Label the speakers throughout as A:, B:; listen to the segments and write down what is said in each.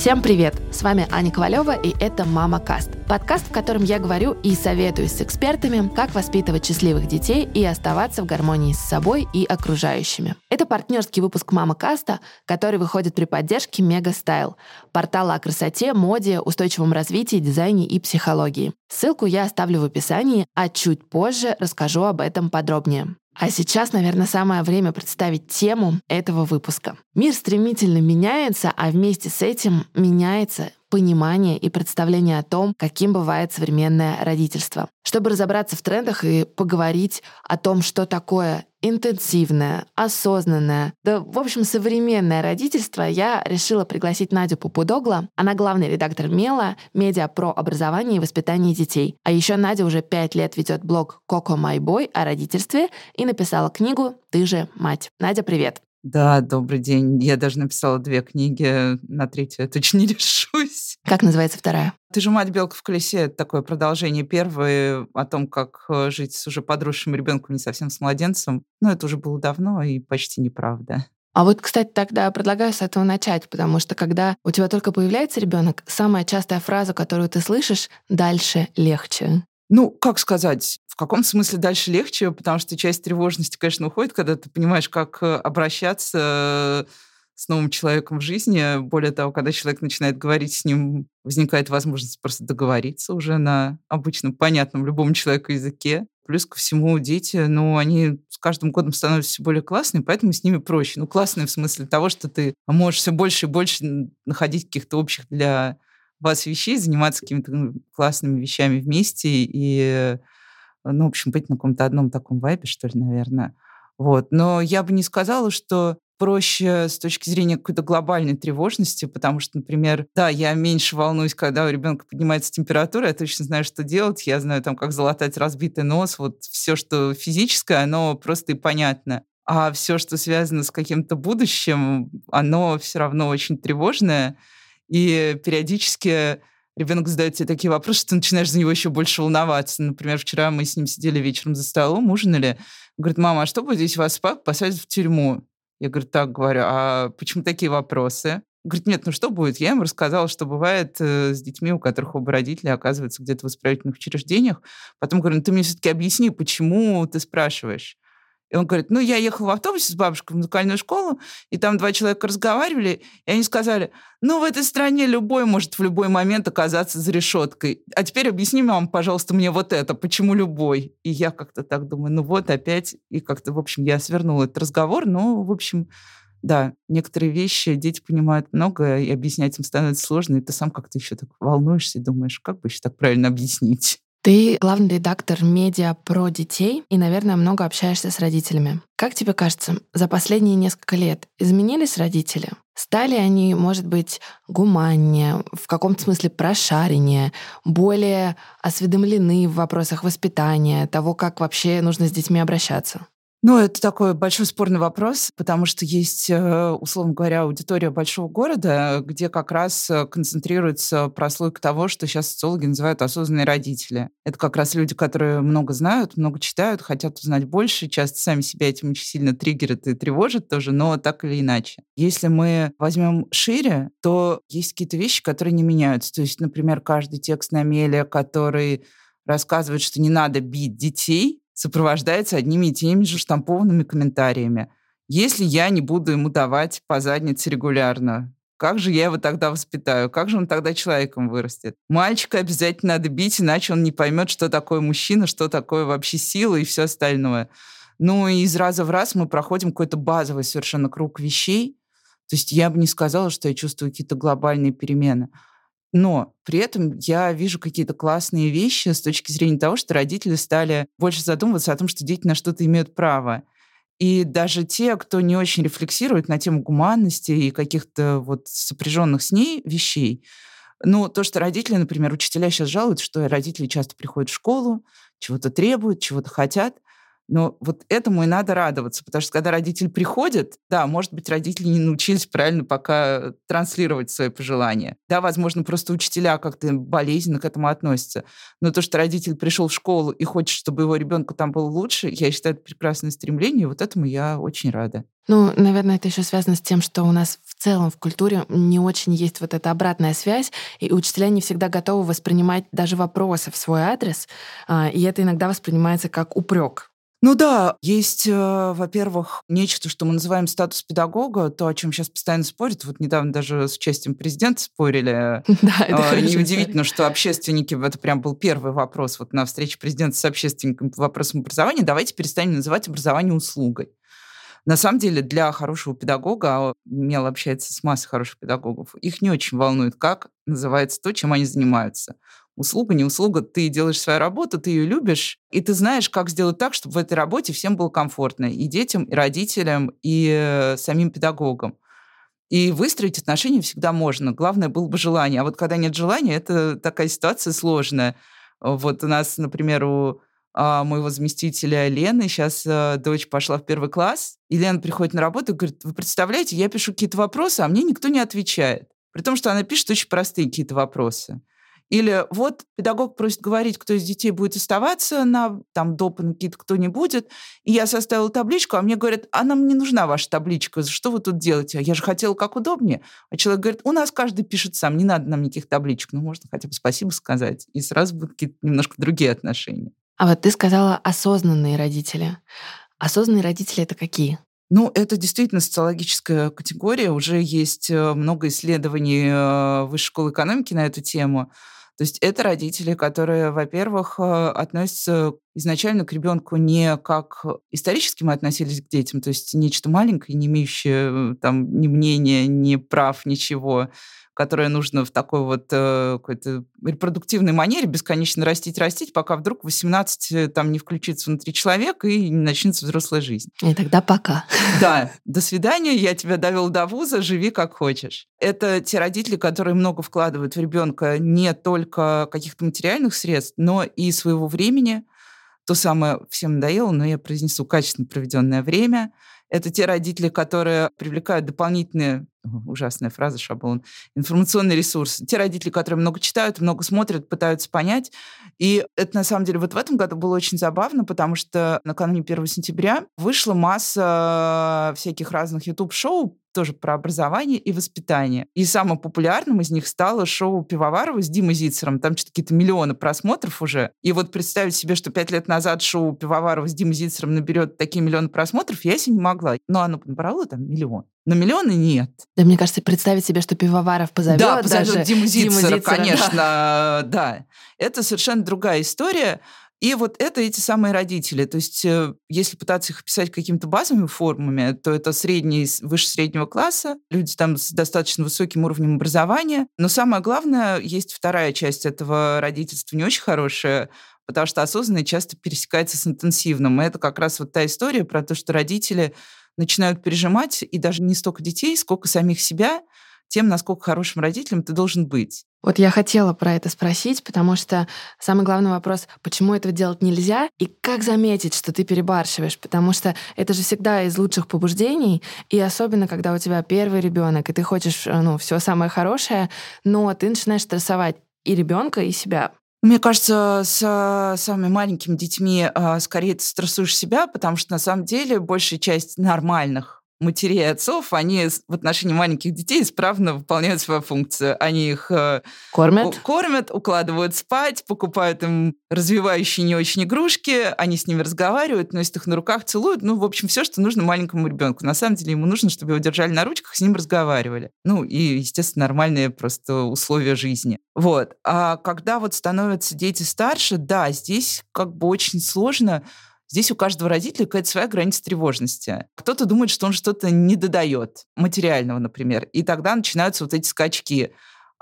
A: Всем привет! С вами Аня Ковалева и это «Мама Каст». Подкаст, в котором я говорю и советую с экспертами, как воспитывать счастливых детей и оставаться в гармонии с собой и окружающими. Это партнерский выпуск «Мама Каста», который выходит при поддержке Мега Стайл, портала о красоте, моде, устойчивом развитии, дизайне и психологии. Ссылку я оставлю в описании, а чуть позже расскажу об этом подробнее. А сейчас, наверное, самое время представить тему этого выпуска. Мир стремительно меняется, а вместе с этим меняется понимание и представление о том, каким бывает современное родительство. Чтобы разобраться в трендах и поговорить о том, что такое интенсивное, осознанное, да, в общем, современное родительство, я решила пригласить Надю Попудогла. Она главный редактор Мела, медиа про образование и воспитание детей. А еще Надя уже пять лет ведет блог Коко Май Бой о родительстве и написала книгу «Ты же мать». Надя, привет.
B: Да, добрый день. Я даже написала две книги, на третью я точно не решусь.
A: Как называется вторая?
B: «Ты же мать белка в колесе» — это такое продолжение первой о том, как э, жить с уже подросшим ребенком, не совсем с младенцем. Но это уже было давно и почти неправда.
A: А вот, кстати, тогда предлагаю с этого начать, потому что когда у тебя только появляется ребенок, самая частая фраза, которую ты слышишь, дальше легче.
B: Ну, как сказать, каком смысле дальше легче, потому что часть тревожности, конечно, уходит, когда ты понимаешь, как э, обращаться с новым человеком в жизни. Более того, когда человек начинает говорить с ним, возникает возможность просто договориться уже на обычном, понятном любому человеку языке. Плюс ко всему дети, ну, они с каждым годом становятся все более классными, поэтому с ними проще. Ну, классные в смысле того, что ты можешь все больше и больше находить каких-то общих для вас вещей, заниматься какими-то ну, классными вещами вместе и, ну, в общем, быть на каком-то одном таком вайбе, что ли, наверное. Вот. Но я бы не сказала, что проще с точки зрения какой-то глобальной тревожности, потому что, например, да, я меньше волнуюсь, когда у ребенка поднимается температура, я точно знаю, что делать, я знаю там, как залатать разбитый нос, вот все, что физическое, оно просто и понятно. А все, что связано с каким-то будущим, оно все равно очень тревожное. И периодически ребенок задает тебе такие вопросы, ты начинаешь за него еще больше волноваться. Например, вчера мы с ним сидели вечером за столом, ужинали. Говорит, мама, а что будет, если вас пап посадят в тюрьму? Я говорю, так говорю, а почему такие вопросы? Говорит, нет, ну что будет? Я ему рассказала, что бывает э, с детьми, у которых оба родителя оказываются где-то в исправительных учреждениях. Потом говорю, ну ты мне все-таки объясни, почему ты спрашиваешь? И он говорит, ну, я ехал в автобусе с бабушкой в музыкальную школу, и там два человека разговаривали, и они сказали, ну, в этой стране любой может в любой момент оказаться за решеткой. А теперь объясни, мам, пожалуйста, мне вот это, почему любой? И я как-то так думаю, ну вот опять, и как-то, в общем, я свернула этот разговор, но, в общем, да, некоторые вещи дети понимают много, и объяснять им становится сложно, и ты сам как-то еще так волнуешься и думаешь, как бы еще так правильно объяснить.
A: Ты главный редактор медиа про детей и, наверное, много общаешься с родителями. Как тебе кажется, за последние несколько лет изменились родители? Стали они, может быть, гуманнее, в каком-то смысле прошареннее, более осведомлены в вопросах воспитания, того, как вообще нужно с детьми обращаться?
B: Ну, это такой большой спорный вопрос, потому что есть, э, условно говоря, аудитория большого города, где как раз э, концентрируется прослойка того, что сейчас социологи называют осознанные родители. Это как раз люди, которые много знают, много читают, хотят узнать больше, часто сами себя этим очень сильно триггерят и тревожат тоже, но так или иначе. Если мы возьмем шире, то есть какие-то вещи, которые не меняются. То есть, например, каждый текст на Меле, который рассказывает, что не надо бить детей, сопровождается одними и теми же штампованными комментариями. Если я не буду ему давать по заднице регулярно, как же я его тогда воспитаю? Как же он тогда человеком вырастет? Мальчика обязательно надо бить, иначе он не поймет, что такое мужчина, что такое вообще сила и все остальное. Ну и из раза в раз мы проходим какой-то базовый совершенно круг вещей. То есть я бы не сказала, что я чувствую какие-то глобальные перемены. Но при этом я вижу какие-то классные вещи с точки зрения того, что родители стали больше задумываться о том, что дети на что-то имеют право. И даже те, кто не очень рефлексирует на тему гуманности и каких-то вот сопряженных с ней вещей, ну, то, что родители, например, учителя сейчас жалуются, что родители часто приходят в школу, чего-то требуют, чего-то хотят. Но вот этому и надо радоваться, потому что когда родитель приходит, да, может быть, родители не научились правильно пока транслировать свои пожелания. Да, возможно, просто учителя как-то болезненно к этому относятся. Но то, что родитель пришел в школу и хочет, чтобы его ребенку там было лучше, я считаю, это прекрасное стремление, и вот этому я очень рада.
A: Ну, наверное, это еще связано с тем, что у нас в целом в культуре не очень есть вот эта обратная связь, и учителя не всегда готовы воспринимать даже вопросы в свой адрес, а, и это иногда воспринимается как упрек.
B: Ну да, есть, э, во-первых, нечто, что мы называем статус педагога, то, о чем сейчас постоянно спорят. Вот недавно даже с участием президента спорили.
A: Да, это
B: э, Неудивительно, что общественники, это прям был первый вопрос вот на встрече президента с общественниками по вопросам образования. Давайте перестанем называть образование услугой. На самом деле для хорошего педагога, а Мел общается с массой хороших педагогов, их не очень волнует, как называется то, чем они занимаются. Услуга, не услуга, ты делаешь свою работу, ты ее любишь, и ты знаешь, как сделать так, чтобы в этой работе всем было комфортно, и детям, и родителям, и э, самим педагогам. И выстроить отношения всегда можно. Главное было бы желание. А вот когда нет желания, это такая ситуация сложная. Вот у нас, например, у а, моего заместителя Лены. Сейчас а, дочь пошла в первый класс, и Лена приходит на работу и говорит, вы представляете, я пишу какие-то вопросы, а мне никто не отвечает. При том, что она пишет очень простые какие-то вопросы. Или вот педагог просит говорить, кто из детей будет оставаться на там доп. какие-то, кто не будет. И я составила табличку, а мне говорят, а нам не нужна ваша табличка, что вы тут делаете? А я же хотела как удобнее. А человек говорит, у нас каждый пишет сам, не надо нам никаких табличек. Ну, можно хотя бы спасибо сказать. И сразу будут какие-то немножко другие отношения.
A: А вот ты сказала осознанные родители. Осознанные родители это какие?
B: Ну, это действительно социологическая категория. Уже есть э, много исследований э, Высшей школы экономики на эту тему. То есть это родители, которые, во-первых, э, относятся изначально к ребенку не как исторически мы относились к детям, то есть нечто маленькое, не имеющее там ни мнения, ни прав, ничего, которое нужно в такой вот э, какой-то репродуктивной манере бесконечно растить, растить, пока вдруг 18 э, там не включится внутри человека и не начнется взрослая жизнь.
A: И тогда пока.
B: Да, до свидания, я тебя довел до вуза, живи как хочешь. Это те родители, которые много вкладывают в ребенка не только каких-то материальных средств, но и своего времени. То самое всем надоело, но я произнесу качественно проведенное время – это те родители, которые привлекают дополнительные, ужасная фраза, шаблон, информационный ресурс. Те родители, которые много читают, много смотрят, пытаются понять. И это, на самом деле, вот в этом году было очень забавно, потому что накануне 1 сентября вышла масса всяких разных YouTube-шоу тоже про образование и воспитание. И самым популярным из них стало шоу Пивоварова с Димой Зицером. Там что-то какие-то миллионы просмотров уже. И вот представить себе, что пять лет назад шоу Пивоварова с Димой Зицером наберет такие миллионы просмотров, я себе не могла. Но оно набрало там миллион. Но миллионы нет.
A: Да, мне кажется, представить себе, что Пивоваров позовет
B: Да, позовет
A: даже
B: Диму Зицера, Диму Зицера конечно, да. да. Это совершенно другая история. И вот это эти самые родители. То есть э, если пытаться их описать какими-то базовыми формами, то это средний, выше среднего класса, люди там с достаточно высоким уровнем образования. Но самое главное, есть вторая часть этого родительства, не очень хорошая, потому что осознанное часто пересекается с интенсивным. И это как раз вот та история про то, что родители начинают пережимать и даже не столько детей, сколько самих себя, тем, насколько хорошим родителем ты должен быть.
A: Вот я хотела про это спросить, потому что самый главный вопрос, почему этого делать нельзя, и как заметить, что ты перебарщиваешь, потому что это же всегда из лучших побуждений, и особенно, когда у тебя первый ребенок, и ты хочешь, э, ну, все самое хорошее, но ты начинаешь стрессовать и ребенка, и себя.
B: Мне кажется, с самыми маленькими детьми а, скорее ты стрессуешь себя, потому что на самом деле большая часть нормальных матерей и отцов, они в отношении маленьких детей исправно выполняют свою функцию. Они их
A: э, кормят,
B: кормят укладывают спать, покупают им развивающие не очень игрушки, они с ними разговаривают, носят их на руках, целуют. Ну, в общем, все, что нужно маленькому ребенку. На самом деле ему нужно, чтобы его держали на ручках, с ним разговаривали. Ну, и, естественно, нормальные просто условия жизни. Вот. А когда вот становятся дети старше, да, здесь как бы очень сложно Здесь у каждого родителя какая-то своя граница тревожности. Кто-то думает, что он что-то не додает, материального, например. И тогда начинаются вот эти скачки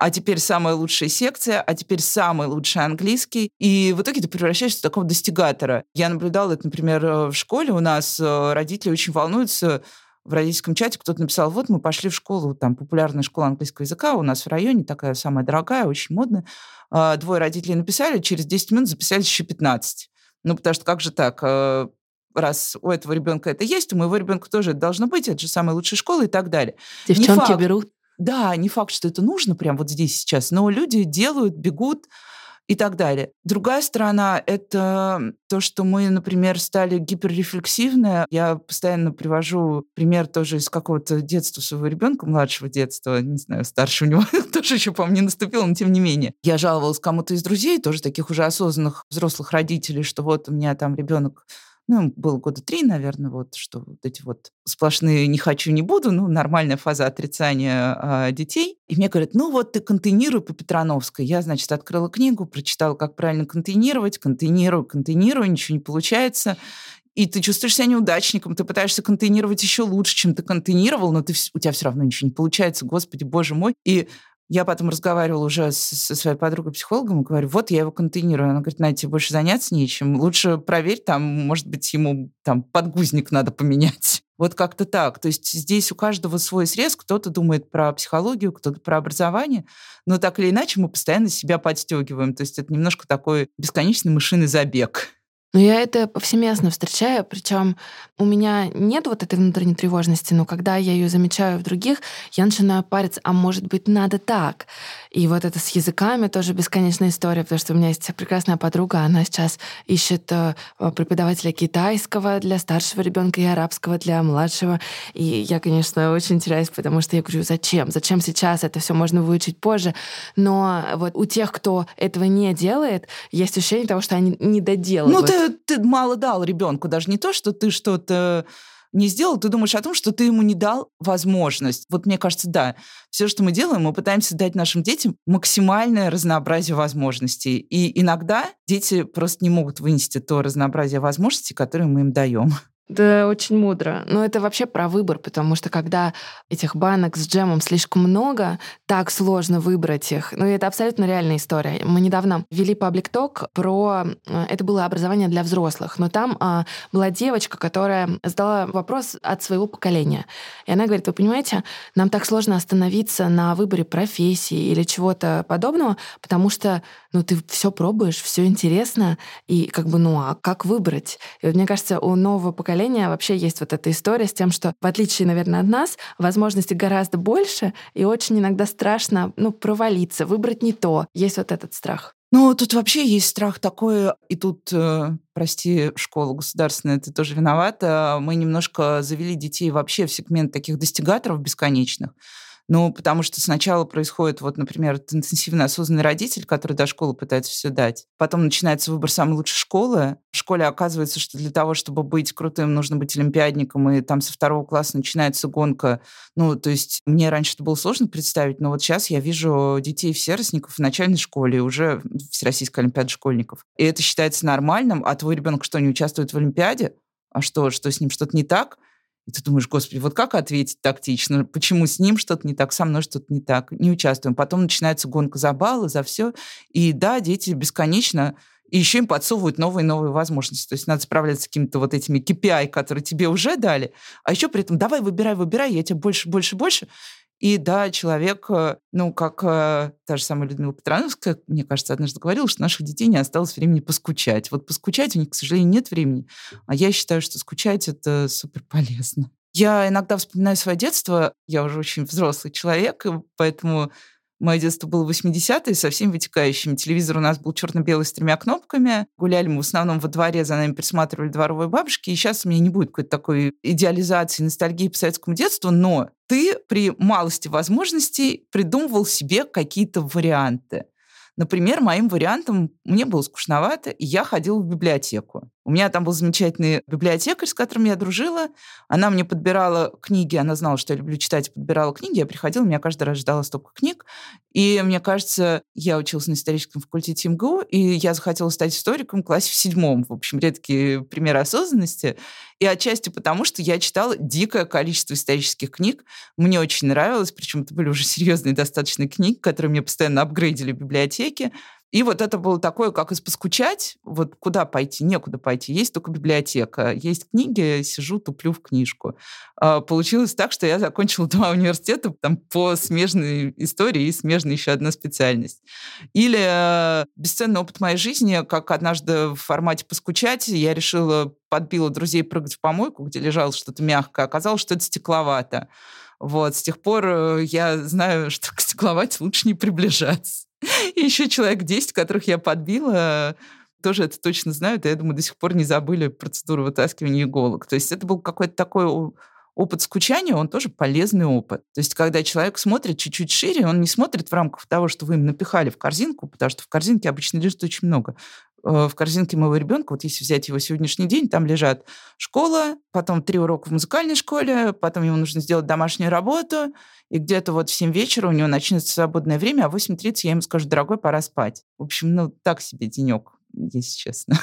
B: а теперь самая лучшая секция, а теперь самый лучший английский. И в итоге ты превращаешься в такого достигатора. Я наблюдала это, например, э, в школе. У нас э, родители очень волнуются. В родительском чате кто-то написал, вот мы пошли в школу, там популярная школа английского языка у нас в районе, такая самая дорогая, очень модная. А, двое родителей написали, через 10 минут записались еще 15. Ну, потому что как же так? Э, раз у этого ребенка это есть, у моего ребенка тоже это должно быть, это же самая лучшая школа и так далее.
A: Девчонки берут
B: да, не факт, что это нужно прямо вот здесь сейчас, но люди делают, бегут, и так далее. Другая сторона — это то, что мы, например, стали гиперрефлексивны. Я постоянно привожу пример тоже из какого-то детства своего ребенка, младшего детства, не знаю, старше у него тоже еще, по-моему, не наступило, но тем не менее. Я жаловалась кому-то из друзей, тоже таких уже осознанных взрослых родителей, что вот у меня там ребенок ну, было года три, наверное, вот, что вот эти вот сплошные «не хочу, не буду», ну, нормальная фаза отрицания а, детей. И мне говорят, ну, вот ты контейнируй по Петрановской. Я, значит, открыла книгу, прочитала, как правильно контейнировать, контейнирую, контейнирую, ничего не получается. И ты чувствуешь себя неудачником, ты пытаешься контейнировать еще лучше, чем ты контейнировал, но ты, у тебя все равно ничего не получается, господи, боже мой. И я потом разговаривала уже со своей подругой-психологом и говорю, вот я его контейнирую. Она говорит, Надя, тебе больше заняться нечем. Лучше проверь, там, может быть, ему там подгузник надо поменять. Вот как-то так. То есть здесь у каждого свой срез. Кто-то думает про психологию, кто-то про образование. Но так или иначе мы постоянно себя подстегиваем. То есть это немножко такой бесконечный мышиный забег.
A: Но я это повсеместно встречаю, причем у меня нет вот этой внутренней тревожности, но когда я ее замечаю в других, я начинаю париться, а может быть, надо так. И вот это с языками тоже бесконечная история, потому что у меня есть прекрасная подруга, она сейчас ищет э, преподавателя китайского для старшего ребенка и арабского для младшего. И я, конечно, очень теряюсь, потому что я говорю, зачем? Зачем сейчас? Это все можно выучить позже. Но вот у тех, кто этого не делает, есть ощущение того, что они не доделывают.
B: Ну, ты ты мало дал ребенку, даже не то, что ты что-то не сделал, ты думаешь о том, что ты ему не дал возможность. Вот мне кажется, да, все, что мы делаем, мы пытаемся дать нашим детям максимальное разнообразие возможностей. И иногда дети просто не могут вынести то разнообразие возможностей, которые мы им даем.
A: Да, очень мудро. Но это вообще про выбор, потому что когда этих банок с джемом слишком много, так сложно выбрать их. Ну, это абсолютно реальная история. Мы недавно вели паблик ток про... Э, это было образование для взрослых, но там а, была девочка, которая задала вопрос от своего поколения. И она говорит, вы понимаете, нам так сложно остановиться на выборе профессии или чего-то подобного, потому что ну, ты все пробуешь, все интересно, и как бы, ну, а как выбрать? И вот мне кажется, у нового поколения вообще есть вот эта история с тем, что в отличие, наверное, от нас, возможностей гораздо больше, и очень иногда страшно, ну, провалиться, выбрать не то. Есть вот этот страх.
B: Ну, тут вообще есть страх такой, и тут, э, прости, школа государственная, ты тоже виновата. Мы немножко завели детей вообще в сегмент таких достигаторов бесконечных. Ну, потому что сначала происходит, вот, например, интенсивно осознанный родитель, который до школы пытается все дать. Потом начинается выбор самой лучшей школы. В школе оказывается, что для того, чтобы быть крутым, нужно быть олимпиадником, и там со второго класса начинается гонка. Ну, то есть мне раньше это было сложно представить, но вот сейчас я вижу детей всеростников в начальной школе, уже Всероссийская олимпиада школьников. И это считается нормальным, а твой ребенок что, не участвует в олимпиаде? А что, что с ним что-то не так? И ты думаешь, господи, вот как ответить тактично? Почему с ним что-то не так, со мной что-то не так? Не участвуем. Потом начинается гонка за баллы, за все. И да, дети бесконечно и еще им подсовывают новые новые возможности. То есть надо справляться с какими-то вот этими KPI, которые тебе уже дали, а еще при этом давай, выбирай, выбирай, я тебе больше, больше, больше. И да, человек, э, ну, как э, та же самая Людмила Петрановская, мне кажется, однажды говорила, что наших детей не осталось времени поскучать. Вот поскучать у них, к сожалению, нет времени. А я считаю, что скучать — это супер полезно. Я иногда вспоминаю свое детство. Я уже очень взрослый человек, поэтому Мое детство было 80-е со всеми вытекающими. Телевизор у нас был черно-белый с тремя кнопками. Гуляли мы в основном во дворе, за нами присматривали дворовые бабушки. И сейчас у меня не будет какой-то такой идеализации, ностальгии по советскому детству, но ты при малости возможностей придумывал себе какие-то варианты. Например, моим вариантом мне было скучновато, и я ходила в библиотеку. У меня там был замечательный библиотекарь, с которым я дружила. Она мне подбирала книги, она знала, что я люблю читать, подбирала книги. Я приходила, меня каждый раз ждала стопка книг. И мне кажется, я училась на историческом факультете МГУ, и я захотела стать историком в классе в седьмом. В общем, редкие примеры осознанности. И отчасти потому, что я читала дикое количество исторических книг. Мне очень нравилось, причем это были уже серьезные достаточно книги, которые мне постоянно апгрейдили в библиотеке. И вот это было такое, как из поскучать, вот куда пойти, некуда пойти. Есть только библиотека, есть книги, сижу, туплю в книжку. А, получилось так, что я закончила два университета там, по смежной истории и смежной еще одна специальность. Или э, бесценный опыт моей жизни, как однажды в формате поскучать, я решила, подбила друзей прыгать в помойку, где лежало что-то мягкое. Оказалось, что это стекловато. Вот, с тех пор э, я знаю, что к стекловате лучше не приближаться. И еще человек 10, которых я подбила, тоже это точно знают, и я думаю, до сих пор не забыли процедуру вытаскивания иголок. То есть это был какой-то такой опыт скучания, он тоже полезный опыт. То есть когда человек смотрит чуть-чуть шире, он не смотрит в рамках того, что вы им напихали в корзинку, потому что в корзинке обычно лежит очень много. Э, в корзинке моего ребенка, вот если взять его сегодняшний день, там лежат школа, потом три урока в музыкальной школе, потом ему нужно сделать домашнюю работу, и где-то вот в 7 вечера у него начнется свободное время, а в 8.30 я ему скажу, дорогой, пора спать. В общем, ну, так себе денек, если честно.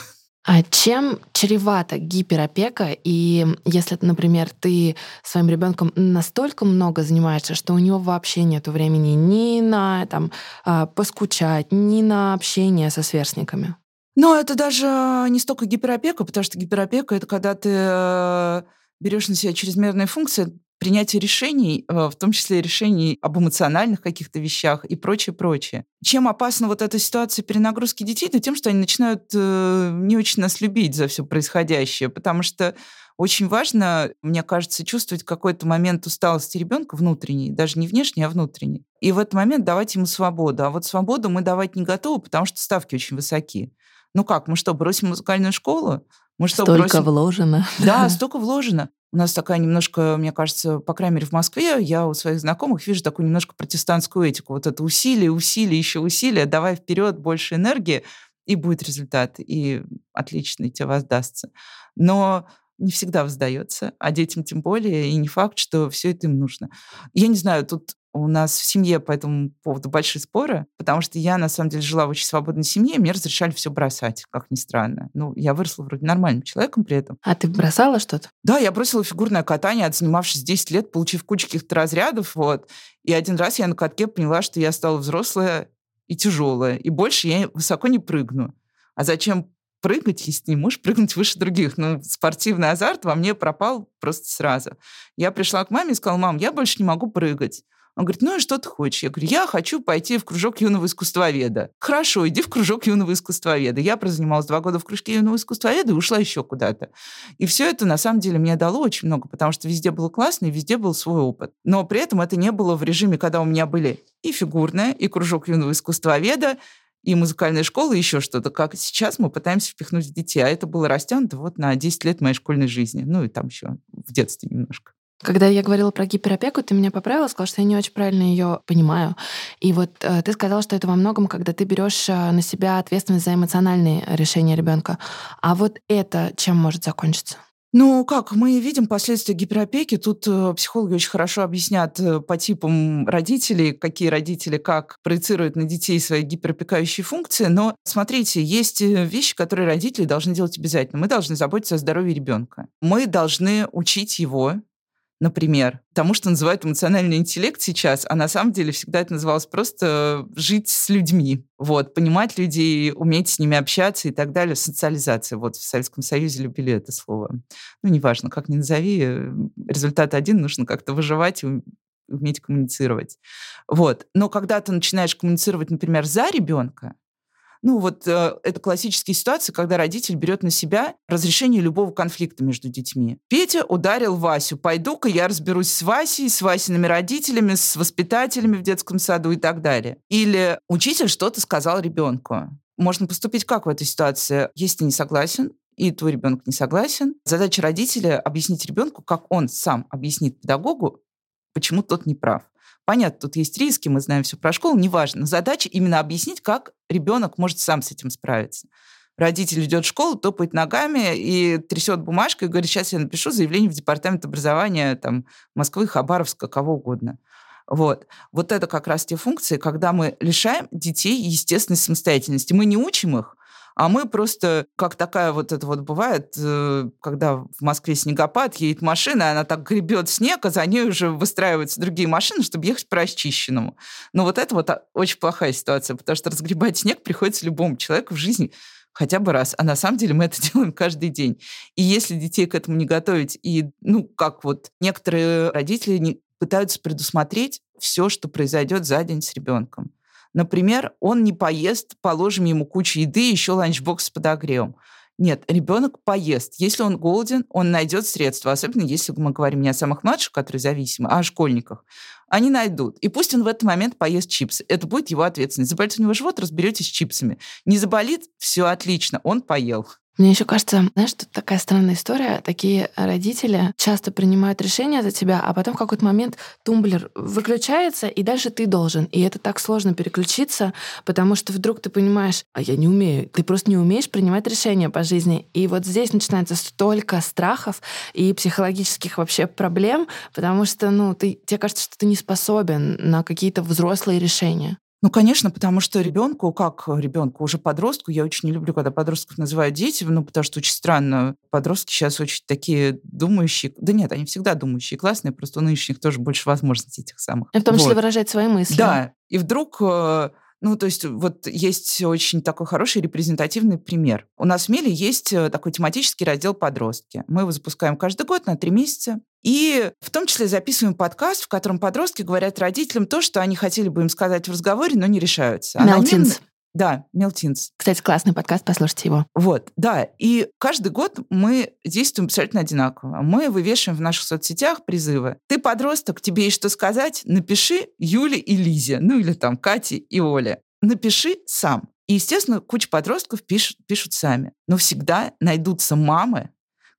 A: А чем чревата гиперопека? И если, например, ты своим ребенком настолько много занимаешься, что у него вообще нет времени ни на там, а, поскучать, ни на общение со сверстниками?
B: Но это даже не столько гиперопека, потому что гиперопека — это когда ты э, берешь на себя чрезмерные функции, принятия решений, э, в том числе решений об эмоциональных каких-то вещах и прочее, прочее. Чем опасна вот эта ситуация перенагрузки детей? Да тем, что они начинают э, не очень нас любить за все происходящее, потому что очень важно, мне кажется, чувствовать какой-то момент усталости ребенка внутренней, даже не внешней, а внутренней. И в этот момент давать ему свободу. А вот свободу мы давать не готовы, потому что ставки очень высоки. Ну как, мы что, бросим музыкальную школу? Мы что,
A: столько
B: бросим...
A: вложено.
B: Да, столько вложено. У нас такая немножко, мне кажется, по крайней мере, в Москве, я у своих знакомых вижу такую немножко протестантскую этику. Вот это усилие, усилие, еще усилие, давай вперед, больше энергии, и будет результат. И отлично, тебе воздастся. Но не всегда воздается, а детям тем более, и не факт, что все это им нужно. Я не знаю, тут у нас в семье по этому поводу большие споры, потому что я, на самом деле, жила в очень свободной семье, мне разрешали все бросать, как ни странно. Ну, я выросла вроде нормальным человеком при этом.
A: А ты бросала что-то?
B: Да, я бросила фигурное катание, отзанимавшись 10 лет, получив кучу каких-то разрядов, вот. И один раз я на катке поняла, что я стала взрослая и тяжелая, и больше я высоко не прыгну. А зачем прыгать, если не можешь прыгнуть выше других. Ну, спортивный азарт во мне пропал просто сразу. Я пришла к маме и сказала, мам, я больше не могу прыгать. Он говорит, ну и что ты хочешь? Я говорю, я хочу пойти в кружок юного искусствоведа. Хорошо, иди в кружок юного искусствоведа. Я прозанималась два года в кружке юного искусствоведа и ушла еще куда-то. И все это, на самом деле, мне дало очень много, потому что везде было классно и везде был свой опыт. Но при этом это не было в режиме, когда у меня были и фигурная, и кружок юного искусствоведа, и музыкальная школа, и еще что-то. Как сейчас мы пытаемся впихнуть в детей. А это было растянуто вот на 10 лет моей школьной жизни. Ну и там еще в детстве немножко.
A: Когда я говорила про гиперопеку, ты меня поправила, сказала, что я не очень правильно ее понимаю. И вот э, ты сказала, что это во многом, когда ты берешь э, на себя ответственность за эмоциональные решения ребенка. А вот это чем может закончиться?
B: Ну, как мы видим последствия гиперопеки, тут э, психологи очень хорошо объяснят э, по типам родителей, какие родители как проецируют на детей свои гиперопекающие функции. Но смотрите, есть вещи, которые родители должны делать обязательно. Мы должны заботиться о здоровье ребенка. Мы должны учить его например, тому, что называют эмоциональный интеллект сейчас, а на самом деле всегда это называлось просто жить с людьми, вот, понимать людей, уметь с ними общаться и так далее, социализация. Вот в Советском Союзе любили это слово. Ну, неважно, как ни назови, результат один, нужно как-то выживать и уметь коммуницировать. Вот. Но когда ты начинаешь коммуницировать, например, за ребенка, ну, вот э, это классические ситуации, когда родитель берет на себя разрешение любого конфликта между детьми. Петя ударил Васю. Пойду-ка я разберусь с Васей, с Васиными родителями, с воспитателями в детском саду и так далее. Или учитель что-то сказал ребенку. Можно поступить как в этой ситуации? Если ты не согласен, и твой ребенок не согласен, задача родителя объяснить ребенку, как он сам объяснит педагогу, почему тот не прав. Понятно, тут есть риски, мы знаем все про школу, неважно. Но задача именно объяснить, как ребенок может сам с этим справиться. Родитель идет в школу, топает ногами и трясет бумажкой и говорит, сейчас я напишу заявление в департамент образования там, Москвы, Хабаровска, кого угодно. Вот. вот это как раз те функции, когда мы лишаем детей естественной самостоятельности. Мы не учим их, А мы просто, как такая вот это вот бывает, э, когда в Москве снегопад, едет машина, она так гребет снег, а за ней уже выстраиваются другие машины, чтобы ехать по расчищенному. Но вот это вот очень плохая ситуация, потому что разгребать снег приходится любому человеку в жизни хотя бы раз. А на самом деле мы это делаем каждый день. И если детей к этому не готовить, и, ну, как вот некоторые родители не, пытаются предусмотреть все, что произойдет за день с ребенком. Например, он не поест, положим ему кучу еды, еще ланчбокс с подогревом. Нет, ребенок поест. Если он голоден, он найдет средства. Особенно если мы говорим не о самых младших, которые зависимы, а о школьниках. Они найдут. И пусть он в этот момент поест чипсы. Это будет его ответственность. Заболит у него живот, разберетесь с чипсами. Не заболит, все отлично, он поел.
A: Мне еще кажется, знаешь, тут такая странная история. Такие родители часто принимают решения за тебя, а потом в какой-то момент тумблер выключается, и дальше ты должен. И это так сложно переключиться, потому что вдруг ты понимаешь, а я не умею. Ты просто не умеешь принимать решения по жизни. И вот здесь начинается столько страхов и психологических вообще проблем, потому что, ну, ты, тебе кажется, что ты не способен на какие-то взрослые решения.
B: Ну, конечно, потому что ребенку, как ребенку, уже подростку, я очень не люблю, когда подростков называют дети, ну, потому что очень странно. Подростки сейчас очень такие думающие. Да нет, они всегда думающие, классные, просто у нынешних тоже больше возможностей этих самых.
A: И в том числе вот. выражать свои мысли.
B: Да, и вдруг э, ну, то есть вот есть очень такой хороший репрезентативный пример. У нас в Меле есть э, такой тематический раздел «Подростки». Мы его запускаем каждый год на три месяца. И в том числе записываем подкаст, в котором подростки говорят родителям то, что они хотели бы им сказать в разговоре, но не решаются.
A: Мелтинс.
B: Да, Мелтинс.
A: Кстати, классный подкаст, послушайте его.
B: Вот, да. И каждый год мы действуем абсолютно одинаково. Мы вывешиваем в наших соцсетях призывы. Ты подросток, тебе есть что сказать? Напиши Юле и Лизе. Ну или там Кате и Оле. Напиши сам. И, естественно, куча подростков пишут, пишут сами. Но всегда найдутся мамы,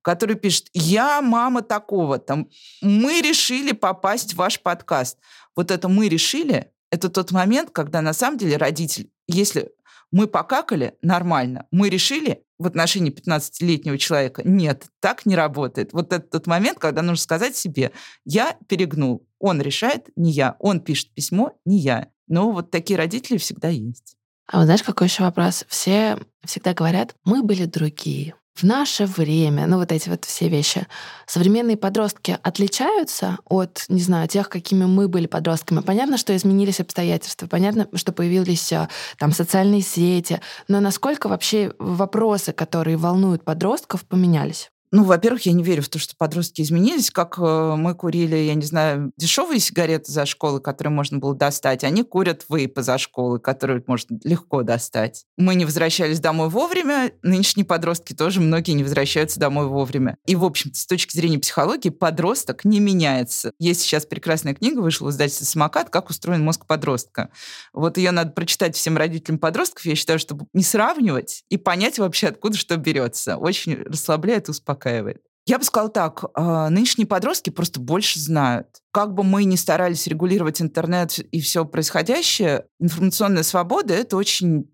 B: которые пишут, я мама такого, там, мы решили попасть в ваш подкаст. Вот это мы решили, это тот момент, когда на самом деле родитель, если мы покакали нормально, мы решили в отношении 15-летнего человека, нет, так не работает. Вот это тот момент, когда нужно сказать себе, я перегнул, он решает, не я, он пишет письмо, не я. Но вот такие родители всегда есть.
A: А вот знаешь, какой еще вопрос? Все всегда говорят, мы были другие в наше время, ну вот эти вот все вещи, современные подростки отличаются от, не знаю, тех, какими мы были подростками. Понятно, что изменились обстоятельства, понятно, что появились э, там социальные сети, но насколько вообще вопросы, которые волнуют подростков, поменялись?
B: Ну, во-первых, я не верю в то, что подростки изменились. Как э, мы курили, я не знаю, дешевые сигареты за школы, которые можно было достать. Они курят вейпы за школы, которые можно легко достать. Мы не возвращались домой вовремя. Нынешние подростки тоже многие не возвращаются домой вовремя. И, в общем-то, с точки зрения психологии, подросток не меняется. Есть сейчас прекрасная книга, вышла в издательстве «Самокат. Как устроен мозг подростка». Вот ее надо прочитать всем родителям подростков, я считаю, чтобы не сравнивать и понять вообще, откуда что берется. Очень расслабляет успокаивает успокаивает. Я бы сказала так, а, нынешние подростки просто больше знают. Как бы мы ни старались регулировать интернет и все происходящее, информационная свобода — это очень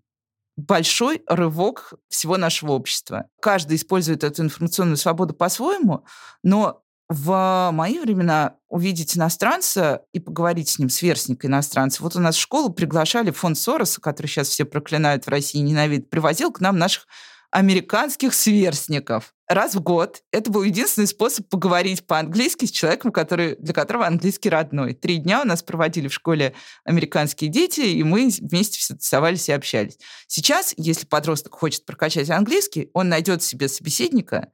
B: большой рывок всего нашего общества. Каждый использует эту информационную свободу по-своему, но в мои времена увидеть иностранца и поговорить с ним, сверстника иностранца. Вот у нас в школу приглашали фонд Сороса, который сейчас все проклинают в России и ненавидят, привозил к нам наших американских сверстников. Раз в год. Это был единственный способ поговорить по-английски с человеком, который, для которого английский родной. Три дня у нас проводили в школе американские дети, и мы вместе все тусовались и общались. Сейчас, если подросток хочет прокачать английский, он найдет себе собеседника,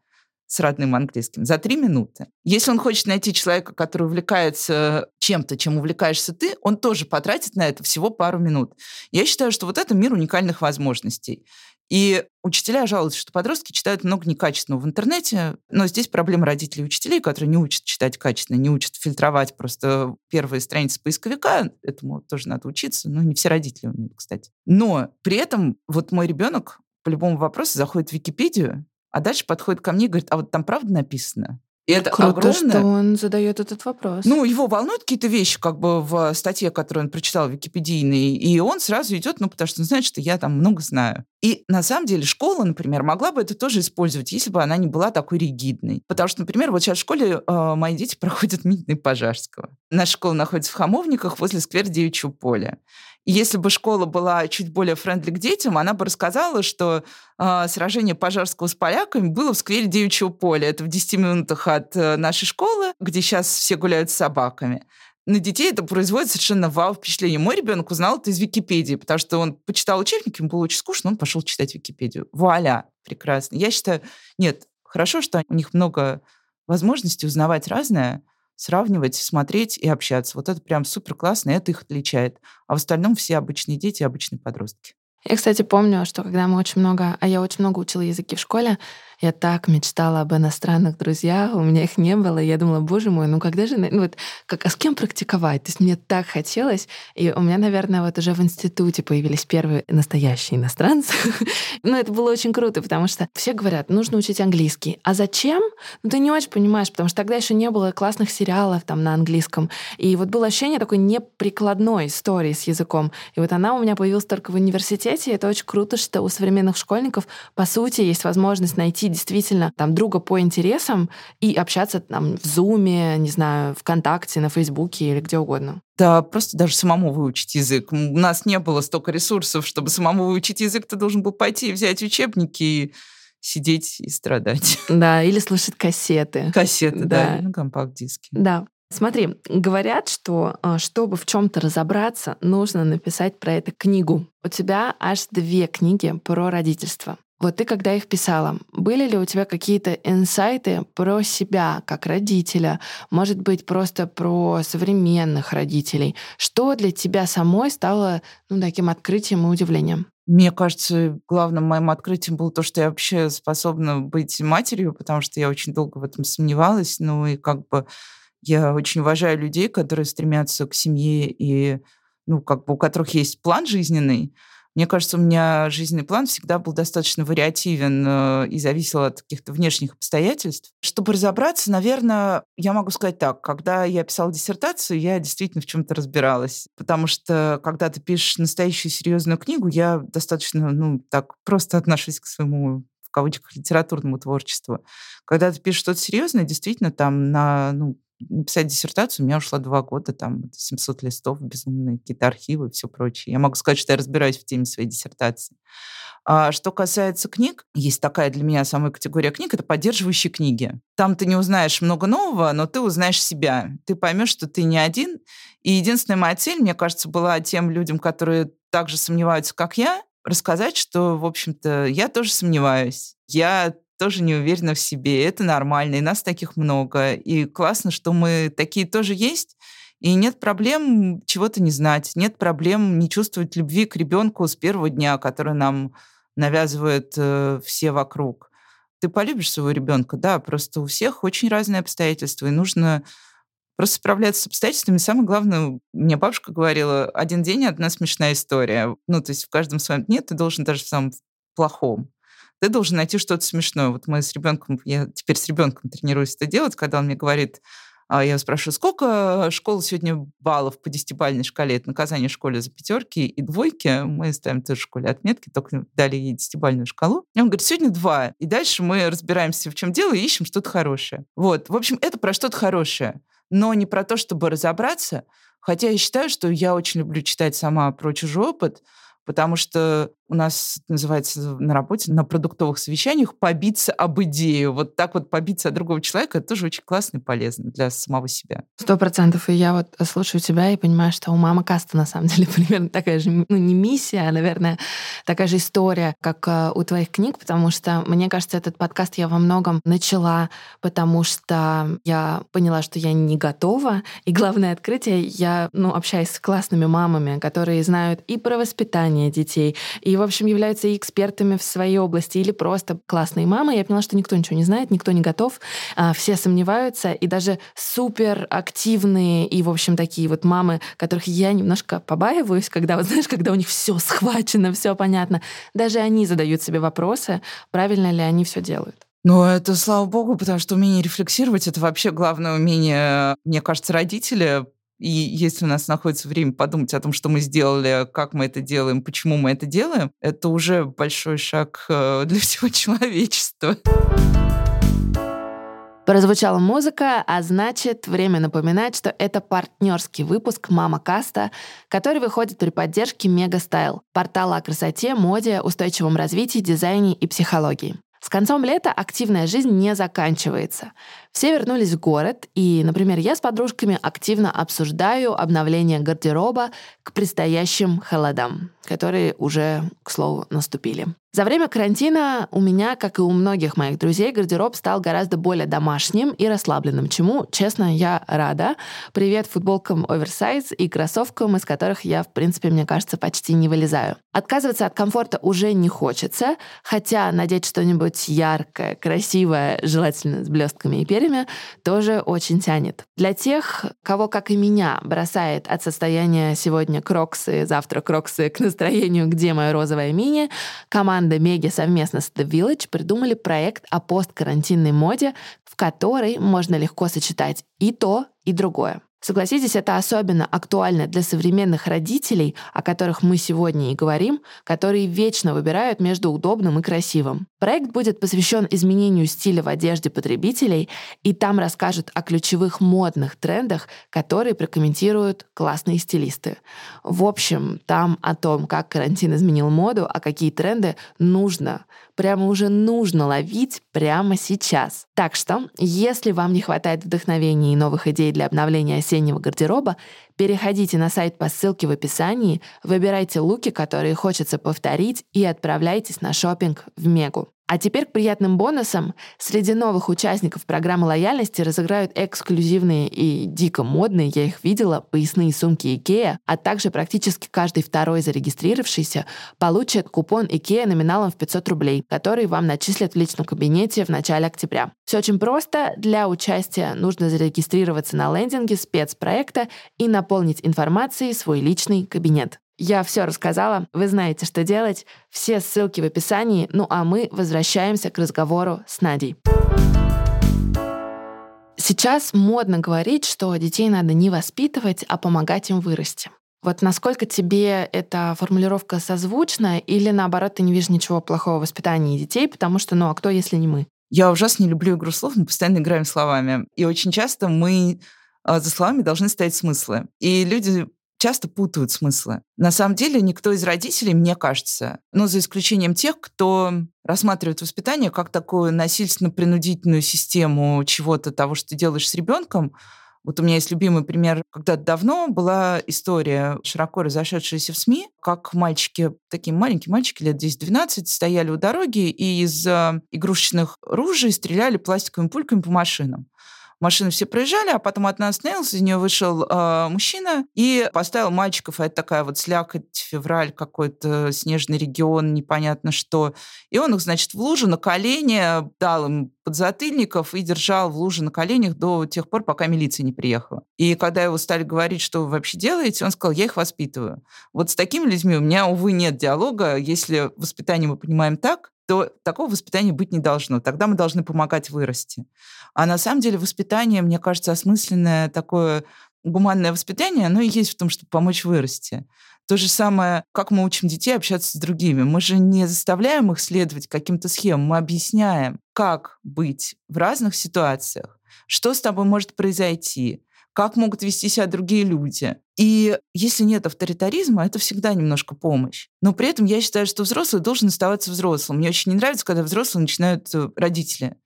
B: с родным английским за три минуты. Если он хочет найти человека, который увлекается чем-то, чем увлекаешься ты, он тоже потратит на это всего пару минут. Я считаю, что вот это мир уникальных возможностей. И учителя жалуются, что подростки читают много некачественного в интернете, но здесь проблема родителей и учителей, которые не учат читать качественно, не учат фильтровать просто первые страницы поисковика. Этому тоже надо учиться, но не все родители умеют, кстати. Но при этом вот мой ребенок по любому вопросу заходит в Википедию, а дальше подходит ко мне и говорит, а вот там правда написано?
A: И это Круто, огромное... что он задает этот вопрос.
B: Ну, его волнуют какие-то вещи, как бы в статье, которую он прочитал в Википедийной, и он сразу идет, ну, потому что он знает, что я там много знаю. И на самом деле школа, например, могла бы это тоже использовать, если бы она не была такой ригидной. Потому что, например, вот сейчас в школе э, мои дети проходят Митный Пожарского. Наша школа находится в Хамовниках возле сквера Девичьего поля. И если бы школа была чуть более френдли к детям, она бы рассказала, что э, сражение Пожарского с поляками было в сквере Девичьего поля. Это в 10 минутах от э, нашей школы, где сейчас все гуляют с собаками на детей это производит совершенно вау впечатление. Мой ребенок узнал это из Википедии, потому что он почитал учебник, ему было очень скучно, он пошел читать Википедию. Вуаля, прекрасно. Я считаю, нет, хорошо, что у них много возможностей узнавать разное, сравнивать, смотреть и общаться. Вот это прям супер классно, и это их отличает. А в остальном все обычные дети, обычные подростки.
A: Я, кстати, помню, что когда мы очень много, а я очень много учила языки в школе, я так мечтала об иностранных друзьях, у меня их не было. Я думала, боже мой, ну когда же... Ну вот, как, а с кем практиковать? То есть мне так хотелось. И у меня, наверное, вот уже в институте появились первые настоящие иностранцы. ну, это было очень круто, потому что все говорят, нужно учить английский. А зачем? Ну, ты не очень понимаешь, потому что тогда еще не было классных сериалов там на английском. И вот было ощущение такой неприкладной истории с языком. И вот она у меня появилась только в университете. И это очень круто, что у современных школьников, по сути, есть возможность найти действительно там друга по интересам и общаться там в Зуме, не знаю, ВКонтакте, на Фейсбуке или где угодно.
B: Да, просто даже самому выучить язык. У нас не было столько ресурсов, чтобы самому выучить язык. Ты должен был пойти и взять учебники и сидеть и страдать.
A: Да, или слушать кассеты.
B: Кассеты, да, да на компакт-диске.
A: Да. Смотри, говорят, что а, чтобы в чем-то разобраться, нужно написать про это книгу. У тебя аж две книги про родительство. Вот ты, когда их писала, были ли у тебя какие-то инсайты про себя как родителя? Может быть, просто про современных родителей? Что для тебя самой стало ну, таким открытием и удивлением?
B: Мне кажется, главным моим открытием было то, что я вообще способна быть матерью, потому что я очень долго в этом сомневалась. Ну и как бы я очень уважаю людей, которые стремятся к семье и ну, как бы у которых есть план жизненный, мне кажется, у меня жизненный план всегда был достаточно вариативен э, и зависел от каких-то внешних обстоятельств. Чтобы разобраться, наверное, я могу сказать так. Когда я писала диссертацию, я действительно в чем-то разбиралась. Потому что, когда ты пишешь настоящую серьезную книгу, я достаточно, ну, так просто отношусь к своему в кавычках литературному творчеству. Когда ты пишешь что-то серьезное, действительно, там на ну, написать диссертацию у меня ушло два года, там 700 листов, безумные какие-то архивы и все прочее. Я могу сказать, что я разбираюсь в теме своей диссертации. А что касается книг, есть такая для меня самая категория книг, это поддерживающие книги. Там ты не узнаешь много нового, но ты узнаешь себя. Ты поймешь, что ты не один. И единственная моя цель, мне кажется, была тем людям, которые также сомневаются, как я, рассказать, что, в общем-то, я тоже сомневаюсь. Я тоже не уверена в себе. Это нормально, и нас таких много. И классно, что мы такие тоже есть. И нет проблем чего-то не знать, нет проблем не чувствовать любви к ребенку с первого дня, который нам навязывают э, все вокруг. Ты полюбишь своего ребенка, да, просто у всех очень разные обстоятельства, и нужно просто справляться с обстоятельствами. Самое главное, мне бабушка говорила, один день одна смешная история. Ну, то есть в каждом своем дне ты должен даже в самом плохом ты должен найти что-то смешное. Вот мы с ребенком, я теперь с ребенком тренируюсь это делать, когда он мне говорит, а я спрашиваю, сколько школа сегодня баллов по десятибалльной шкале? Это наказание школе за пятерки и двойки. Мы ставим тоже в школе отметки, только дали ей десятибалльную шкалу. И он говорит, сегодня два. И дальше мы разбираемся, в чем дело, и ищем что-то хорошее. Вот. В общем, это про что-то хорошее. Но не про то, чтобы разобраться. Хотя я считаю, что я очень люблю читать сама про чужой опыт, потому что у нас называется на работе, на продуктовых совещаниях побиться об идею. Вот так вот побиться от другого человека, это тоже очень классно и полезно для самого себя.
A: Сто процентов. И я вот слушаю тебя и понимаю, что у мамы Каста на самом деле примерно такая же, ну не миссия, а, наверное, такая же история, как э, у твоих книг, потому что, мне кажется, этот подкаст я во многом начала, потому что я поняла, что я не готова. И главное открытие, я, ну, общаюсь с классными мамами, которые знают и про воспитание детей, и в общем, являются и экспертами в своей области, или просто классные мамы. Я поняла, что никто ничего не знает, никто не готов, а, все сомневаются, и даже супер активные и, в общем, такие вот мамы, которых я немножко побаиваюсь, когда, вот знаешь, когда у них все схвачено, все понятно, даже они задают себе вопросы, правильно ли они все делают.
B: Ну, это слава богу, потому что умение рефлексировать — это вообще главное умение, мне кажется, родителя И если у нас находится время подумать о том, что мы сделали, как мы это делаем, почему мы это делаем, это уже большой шаг э, для всего человечества.
A: Прозвучала музыка, а значит, время напоминать, что это партнерский выпуск «Мама Каста», который выходит при поддержке Мега Стайл, портала о красоте, моде, устойчивом развитии, дизайне и психологии. С концом лета активная жизнь не заканчивается. Все вернулись в город, и, например, я с подружками активно обсуждаю обновление гардероба к предстоящим холодам, которые уже, к слову, наступили. За время карантина у меня, как и у многих моих друзей, гардероб стал гораздо более домашним и расслабленным, чему, честно, я рада. Привет футболкам оверсайз и кроссовкам, из которых я, в принципе, мне кажется, почти не вылезаю. Отказываться от комфорта уже не хочется, хотя надеть что-нибудь яркое, красивое, желательно с блестками и перьями, тоже очень тянет. Для тех, кого, как и меня, бросает от состояния сегодня кроксы, завтра кроксы к настроению «Где моя розовая мини?», команда Меги совместно с The Village придумали проект о посткарантинной моде, в которой можно легко сочетать и то, и другое. Согласитесь, это особенно актуально для современных родителей, о которых мы сегодня и говорим, которые вечно выбирают между удобным и красивым. Проект будет посвящен изменению стиля в одежде потребителей, и там расскажут о ключевых модных трендах, которые прокомментируют классные стилисты. В общем, там о том, как карантин изменил моду, а какие тренды нужно, прямо уже нужно ловить прямо сейчас. Так что, если вам не хватает вдохновения и новых идей для обновления осеннего гардероба, переходите на сайт по ссылке в описании, выбирайте луки, которые хочется повторить, и отправляйтесь на шопинг в Мегу. А теперь к приятным бонусам. Среди новых участников программы лояльности разыграют эксклюзивные и дико модные, я их видела, поясные сумки IKEA, а также практически каждый второй зарегистрировавшийся получит купон IKEA номиналом в 500 рублей, который вам начислят в личном кабинете в начале октября. Все очень просто. Для участия нужно зарегистрироваться на лендинге спецпроекта и наполнить информацией свой личный кабинет. Я все рассказала, вы знаете, что делать. Все ссылки в описании. Ну а мы возвращаемся к разговору с Надей. Сейчас модно говорить, что детей надо не воспитывать, а помогать им вырасти. Вот насколько тебе эта формулировка созвучна, или наоборот, ты не видишь ничего плохого в воспитании детей, потому что, ну, а кто, если не мы?
B: Я ужасно не люблю игру слов, мы постоянно играем словами. И очень часто мы а, за словами должны стоять смыслы. И люди часто путают смыслы. На самом деле никто из родителей, мне кажется, ну, за исключением тех, кто рассматривает воспитание как такую насильственно-принудительную систему чего-то того, что ты делаешь с ребенком, вот у меня есть любимый пример. Когда-то давно была история, широко разошедшаяся в СМИ, как мальчики, такие маленькие мальчики, лет 10-12, стояли у дороги и из э, игрушечных ружей стреляли пластиковыми пульками по машинам машины все проезжали, а потом одна остановилась, из нее вышел э, мужчина и поставил мальчиков, а это такая вот слякоть, февраль, какой-то снежный регион, непонятно что. И он их, значит, в лужу на колени дал им подзатыльников и держал в луже на коленях до тех пор, пока милиция не приехала. И когда его стали говорить, что вы вообще делаете, он сказал, я их воспитываю. Вот с такими людьми у меня, увы, нет диалога. Если воспитание мы понимаем так, то такого воспитания быть не должно. Тогда мы должны помогать вырасти. А на самом деле воспитание, мне кажется, осмысленное такое гуманное воспитание, оно и есть в том, чтобы помочь вырасти. То же самое, как мы учим детей общаться с другими. Мы же не заставляем их следовать каким-то схемам, мы объясняем, как быть в разных ситуациях, что с тобой может произойти, как могут вести себя другие люди. И если нет авторитаризма, это всегда немножко помощь. Но при этом я считаю, что взрослый должен оставаться взрослым. Мне очень не нравится, когда взрослые начинают э, родители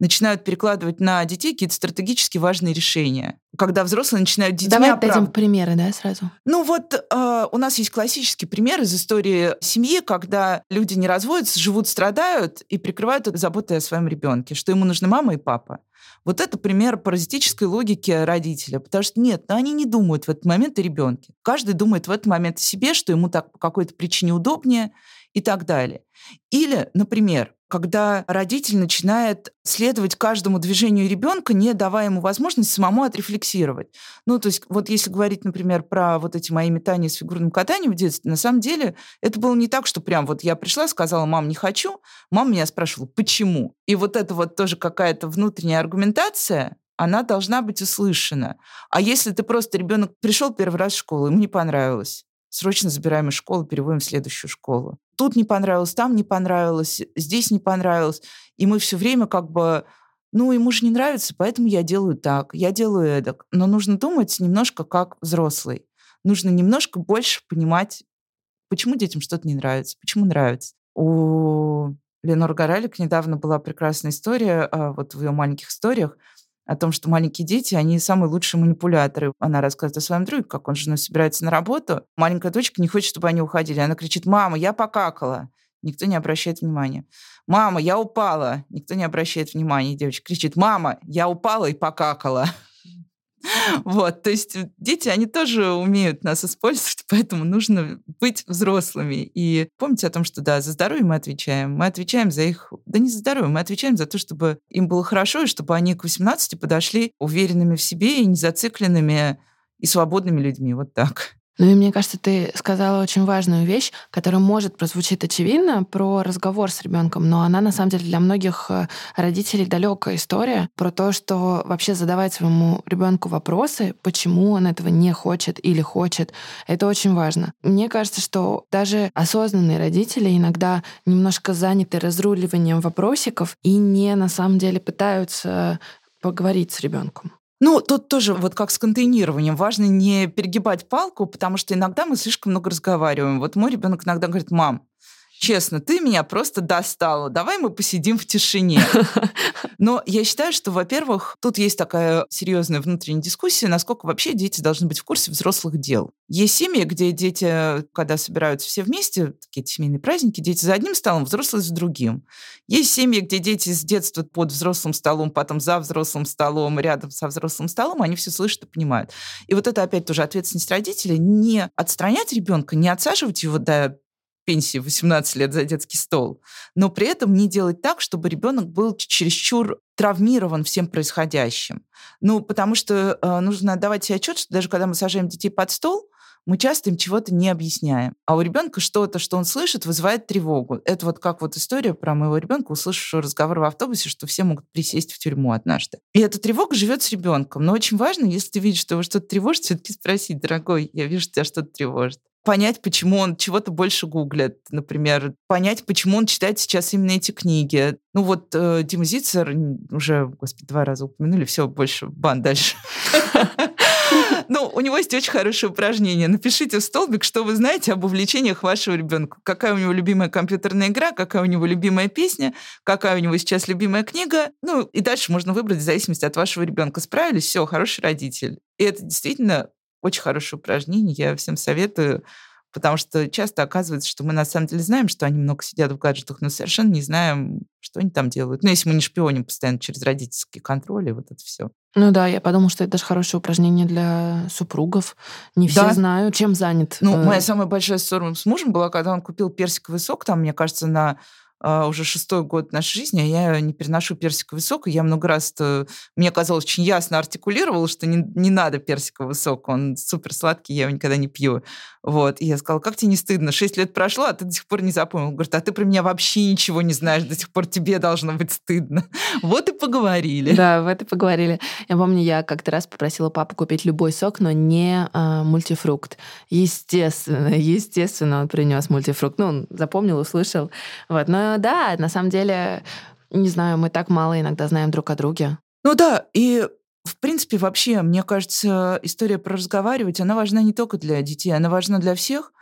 B: начинают перекладывать на детей какие-то стратегически важные решения. Когда взрослые начинают детьми
A: Давай
B: оправ...
A: дадим примеры, да, сразу.
B: Ну вот э, у нас есть классический пример из истории семьи, когда люди не разводятся, живут, страдают и прикрывают это заботой о своем ребенке, что ему нужны мама и папа. Вот это пример паразитической логики родителя, потому что нет, ну, они не думают в этот момент о ребенке. Каждый думает в этот момент о себе, что ему так по какой-то причине удобнее и так далее. Или, например, когда родитель начинает следовать каждому движению ребенка, не давая ему возможность самому отрефлексировать. Ну, то есть вот если говорить, например, про вот эти мои метания с фигурным катанием в детстве, на самом деле это было не так, что прям вот я пришла, сказала, мам, не хочу, мама меня спрашивала, почему? И вот это вот тоже какая-то внутренняя аргументация, она должна быть услышана. А если ты просто ребенок пришел первый раз в школу, ему не понравилось, срочно забираем из школы, переводим в следующую школу. Тут не понравилось, там не понравилось, здесь не понравилось. И мы все время как бы ну, ему же не нравится, поэтому я делаю так, я делаю это. Но нужно думать немножко как взрослый. Нужно немножко больше понимать, почему детям что-то не нравится, почему нравится. У Ленор Горалик недавно была прекрасная история, а, вот в ее маленьких историях, о том, что маленькие дети, они самые лучшие манипуляторы. Она рассказывает о своем друге, как он с женой собирается на работу. Маленькая дочка не хочет, чтобы они уходили. Она кричит, мама, я покакала. Никто не обращает внимания. Мама, я упала. Никто не обращает внимания. Девочка кричит, мама, я упала и покакала. Вот, то есть дети, они тоже умеют нас использовать, поэтому нужно быть взрослыми. И помните о том, что да, за здоровье мы отвечаем. Мы отвечаем за их... Да не за здоровье, мы отвечаем за то, чтобы им было хорошо, и чтобы они к 18 подошли уверенными в себе и не зацикленными и свободными людьми. Вот так.
A: Ну и мне кажется, ты сказала очень важную вещь, которая может прозвучить очевидно про разговор с ребенком, но она на самом деле для многих э, родителей далекая история про то, что вообще задавать своему ребенку вопросы, почему он этого не хочет или хочет, это очень важно. Мне кажется, что даже осознанные родители иногда немножко заняты разруливанием вопросиков и не на самом деле пытаются поговорить с ребенком.
B: Ну, тут тоже вот как с контейнированием. Важно не перегибать палку, потому что иногда мы слишком много разговариваем. Вот мой ребенок иногда говорит, мам, честно, ты меня просто достала. Давай мы посидим в тишине. Но я считаю, что, во-первых, тут есть такая серьезная внутренняя дискуссия, насколько вообще дети должны быть в курсе взрослых дел. Есть семьи, где дети, когда собираются все вместе, такие семейные праздники, дети за одним столом, взрослые за другим. Есть семьи, где дети с детства под взрослым столом, потом за взрослым столом, рядом со взрослым столом, они все слышат и понимают. И вот это опять тоже ответственность родителей, не отстранять ребенка, не отсаживать его до пенсии 18 лет за детский стол, но при этом не делать так, чтобы ребенок был чересчур травмирован всем происходящим. Ну, потому что э, нужно отдавать себе отчет, что даже когда мы сажаем детей под стол, мы часто им чего-то не объясняем. А у ребенка что-то, что он слышит, вызывает тревогу. Это вот как вот история про моего ребенка, услышавшего разговор в автобусе, что все могут присесть в тюрьму однажды. И эта тревога живет с ребенком. Но очень важно, если ты видишь, что его что-то тревожит, все-таки спросить, дорогой, я вижу, что тебя что-то тревожит понять, почему он чего-то больше гуглит, например, понять, почему он читает сейчас именно эти книги. Ну вот э, Дима Зицер, уже, господи, два раза упомянули, все, больше бан дальше. Ну, у него есть очень хорошее упражнение. Напишите в столбик, что вы знаете об увлечениях вашего ребенка. Какая у него любимая компьютерная игра, какая у него любимая песня, какая у него сейчас любимая книга. Ну, и дальше можно выбрать в зависимости от вашего ребенка. Справились, все, хороший родитель. И это действительно очень хорошее упражнение, я всем советую, потому что часто оказывается, что мы на самом деле знаем, что они много сидят в гаджетах, но совершенно не знаем, что они там делают. Ну, если мы не шпионим постоянно через родительский контроль и вот это все.
A: Ну да, я подумала, что это даже хорошее упражнение для супругов. Не все да. знают, чем занят.
B: Ну, моя э, самая большая ссора с мужем была, когда он купил персиковый сок, там, мне кажется, на уже шестой год нашей жизни, а я не переношу персиковый сок. И я много раз, -то, мне казалось, очень ясно артикулировала, что не, не надо персиковый сок, он супер сладкий, я его никогда не пью. Вот. И я сказала, как тебе не стыдно? Шесть лет прошло, а ты до сих пор не запомнил. Он говорит, а ты про меня вообще ничего не знаешь, до сих пор тебе должно быть стыдно. Вот и поговорили.
A: Да, вот и поговорили. Я помню, я как-то раз попросила папу купить любой сок, но не а, мультифрукт. Естественно, естественно, он принес мультифрукт. Ну, он запомнил, услышал. Вот. Но да, на самом деле, не знаю, мы так мало иногда знаем друг о друге.
B: Ну да, и в принципе, вообще, мне кажется, история про разговаривать, она важна не только для детей, она важна для всех,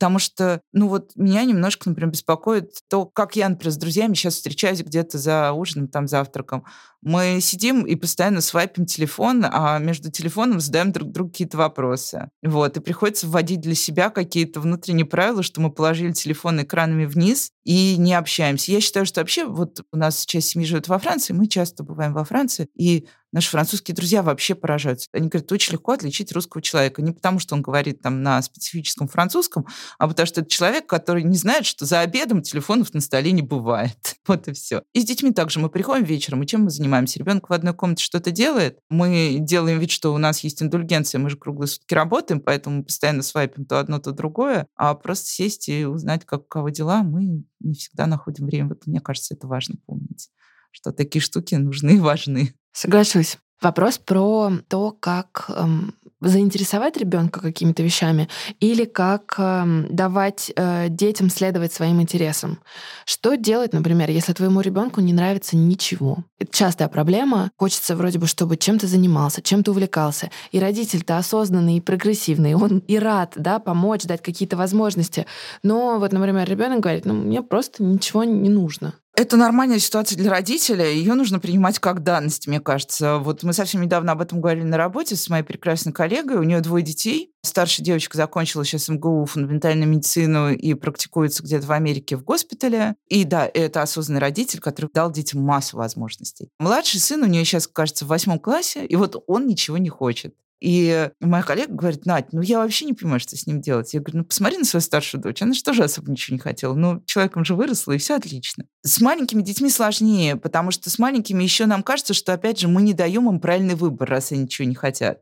B: Потому что, ну вот меня немножко, например, беспокоит то, как я, например, с друзьями сейчас встречаюсь где-то за ужином, там, завтраком. Мы сидим и постоянно свайпим телефон, а между телефоном задаем друг другу какие-то вопросы. Вот, и приходится вводить для себя какие-то внутренние правила, что мы положили телефон экранами вниз и не общаемся. Я считаю, что вообще вот у нас часть семьи живет во Франции, мы часто бываем во Франции, и Наши французские друзья вообще поражаются. Они говорят, очень легко отличить русского человека. Не потому, что он говорит там на специфическом французском, а потому что это человек, который не знает, что за обедом телефонов на столе не бывает. Вот и все. И с детьми также. Мы приходим вечером, и чем мы занимаемся? Ребенок в одной комнате что-то делает, мы делаем вид, что у нас есть индульгенция, мы же круглые сутки работаем, поэтому мы постоянно свайпим то одно, то другое, а просто сесть и узнать, как у кого дела, мы не всегда находим время. Вот мне кажется, это важно помнить что такие штуки нужны и важны.
A: Соглашусь. Вопрос про то, как эм, заинтересовать ребенка какими-то вещами или как э, давать э, детям следовать своим интересам. Что делать, например, если твоему ребенку не нравится ничего? Это частая проблема. Хочется вроде бы, чтобы чем-то занимался, чем-то увлекался. И родитель-то осознанный и прогрессивный, он и рад да, помочь, дать какие-то возможности. Но вот, например, ребенок говорит, ну, мне просто ничего не нужно.
B: Это нормальная ситуация для родителя, ее нужно принимать как данность, мне кажется. Вот мы совсем недавно об этом говорили на работе с моей прекрасной коллегой, у нее двое детей. Старшая девочка закончила сейчас МГУ фундаментальную медицину и практикуется где-то в Америке в госпитале. И да, это осознанный родитель, который дал детям массу возможностей. Младший сын у нее сейчас, кажется, в восьмом классе, и вот он ничего не хочет. И моя коллега говорит, Надь, ну я вообще не понимаю, что с ним делать. Я говорю, ну посмотри на свою старшую дочь, она же тоже особо ничего не хотела. Ну, человеком же выросла, и все отлично. С маленькими детьми сложнее, потому что с маленькими еще нам кажется, что, опять же, мы не даем им правильный выбор, раз они ничего не хотят.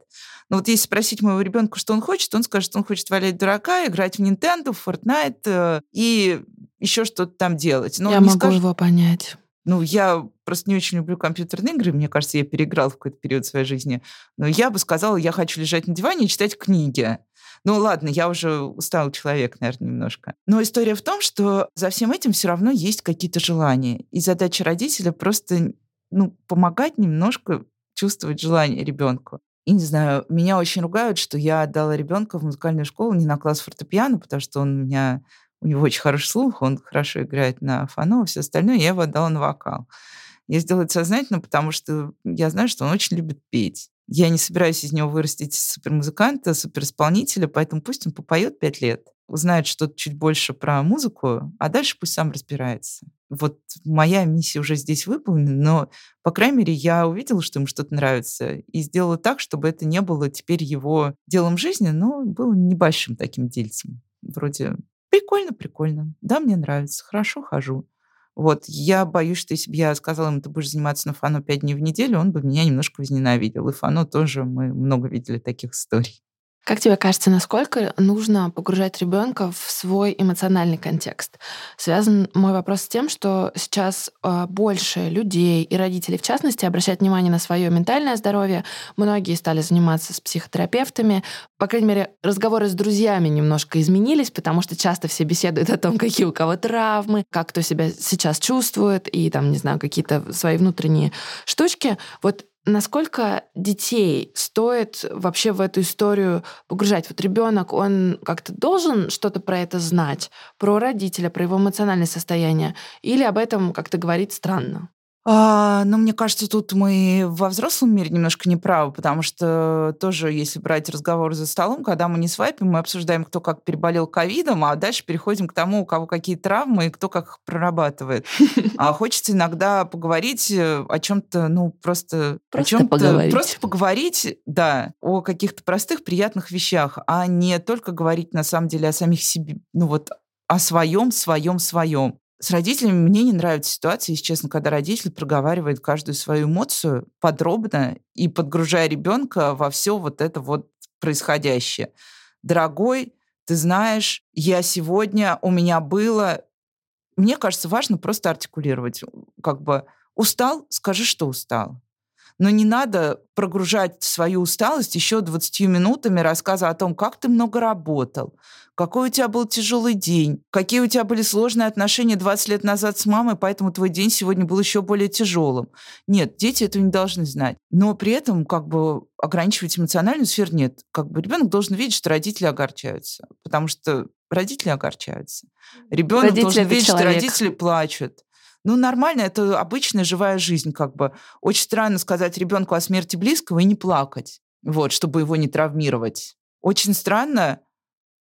B: Но вот если спросить моего ребенка, что он хочет, он скажет, что он хочет валять дурака, играть в Nintendo, в Fortnite э, и еще что-то там делать.
A: Но я могу скажет... его понять.
B: Ну, я просто не очень люблю компьютерные игры. Мне кажется, я переиграл в какой-то период своей жизни. Но я бы сказала, я хочу лежать на диване и читать книги. Ну ладно, я уже устал человек, наверное, немножко. Но история в том, что за всем этим все равно есть какие-то желания. И задача родителя просто ну, помогать немножко чувствовать желание ребенку. И не знаю, меня очень ругают, что я отдала ребенка в музыкальную школу не на класс фортепиано, потому что он у меня у него очень хороший слух, он хорошо играет на фано, все остальное я его отдала на вокал. Я сделала это сознательно, потому что я знаю, что он очень любит петь. Я не собираюсь из него вырастить супермузыканта, суперисполнителя, поэтому пусть он попоет пять лет, узнает что-то чуть больше про музыку, а дальше пусть сам разбирается. Вот моя миссия уже здесь выполнена, но, по крайней мере, я увидела, что ему что-то нравится, и сделала так, чтобы это не было теперь его делом жизни, но было небольшим таким дельцем. Вроде Прикольно, прикольно. Да, мне нравится. Хорошо хожу. Вот, я боюсь, что если бы я сказала ему, ты будешь заниматься на фано пять дней в неделю, он бы меня немножко возненавидел. И фано тоже, мы много видели таких историй.
A: Как тебе кажется, насколько нужно погружать ребенка в свой эмоциональный контекст? Связан мой вопрос с тем, что сейчас э, больше людей и родителей, в частности, обращают внимание на свое ментальное здоровье. Многие стали заниматься с психотерапевтами. По крайней мере, разговоры с друзьями немножко изменились, потому что часто все беседуют о том, какие у кого травмы, как кто себя сейчас чувствует, и там, не знаю, какие-то свои внутренние штучки. Вот Насколько детей стоит вообще в эту историю погружать? Вот ребенок, он как-то должен что-то про это знать, про родителя, про его эмоциональное состояние, или об этом как-то говорить странно?
B: А, ну, мне кажется, тут мы во взрослом мире немножко неправы, потому что тоже, если брать разговор за столом, когда мы не свайпим, мы обсуждаем, кто как переболел ковидом, а дальше переходим к тому, у кого какие травмы и кто как их прорабатывает. А хочется иногда поговорить э, о чем-то, ну, просто...
A: Просто о поговорить.
B: Просто поговорить, да, о каких-то простых, приятных вещах, а не только говорить, на самом деле, о самих себе, ну, вот о своем, своем, своем. С родителями мне не нравится ситуация, если честно, когда родитель проговаривает каждую свою эмоцию подробно и подгружая ребенка во все вот это вот происходящее. Дорогой, ты знаешь, я сегодня, у меня было... Мне кажется, важно просто артикулировать. Как бы устал, скажи, что устал. Но не надо прогружать свою усталость еще 20 минутами рассказа о том, как ты много работал, какой у тебя был тяжелый день, какие у тебя были сложные отношения 20 лет назад с мамой, поэтому твой день сегодня был еще более тяжелым. Нет, дети этого не должны знать. Но при этом как бы ограничивать эмоциональную сферу нет. Как бы ребенок должен видеть, что родители огорчаются, потому что родители огорчаются. Ребенок должен видеть, человек. что родители плачут. Ну, нормально, это обычная живая жизнь, как бы. Очень странно сказать ребенку о смерти близкого и не плакать, вот, чтобы его не травмировать. Очень странно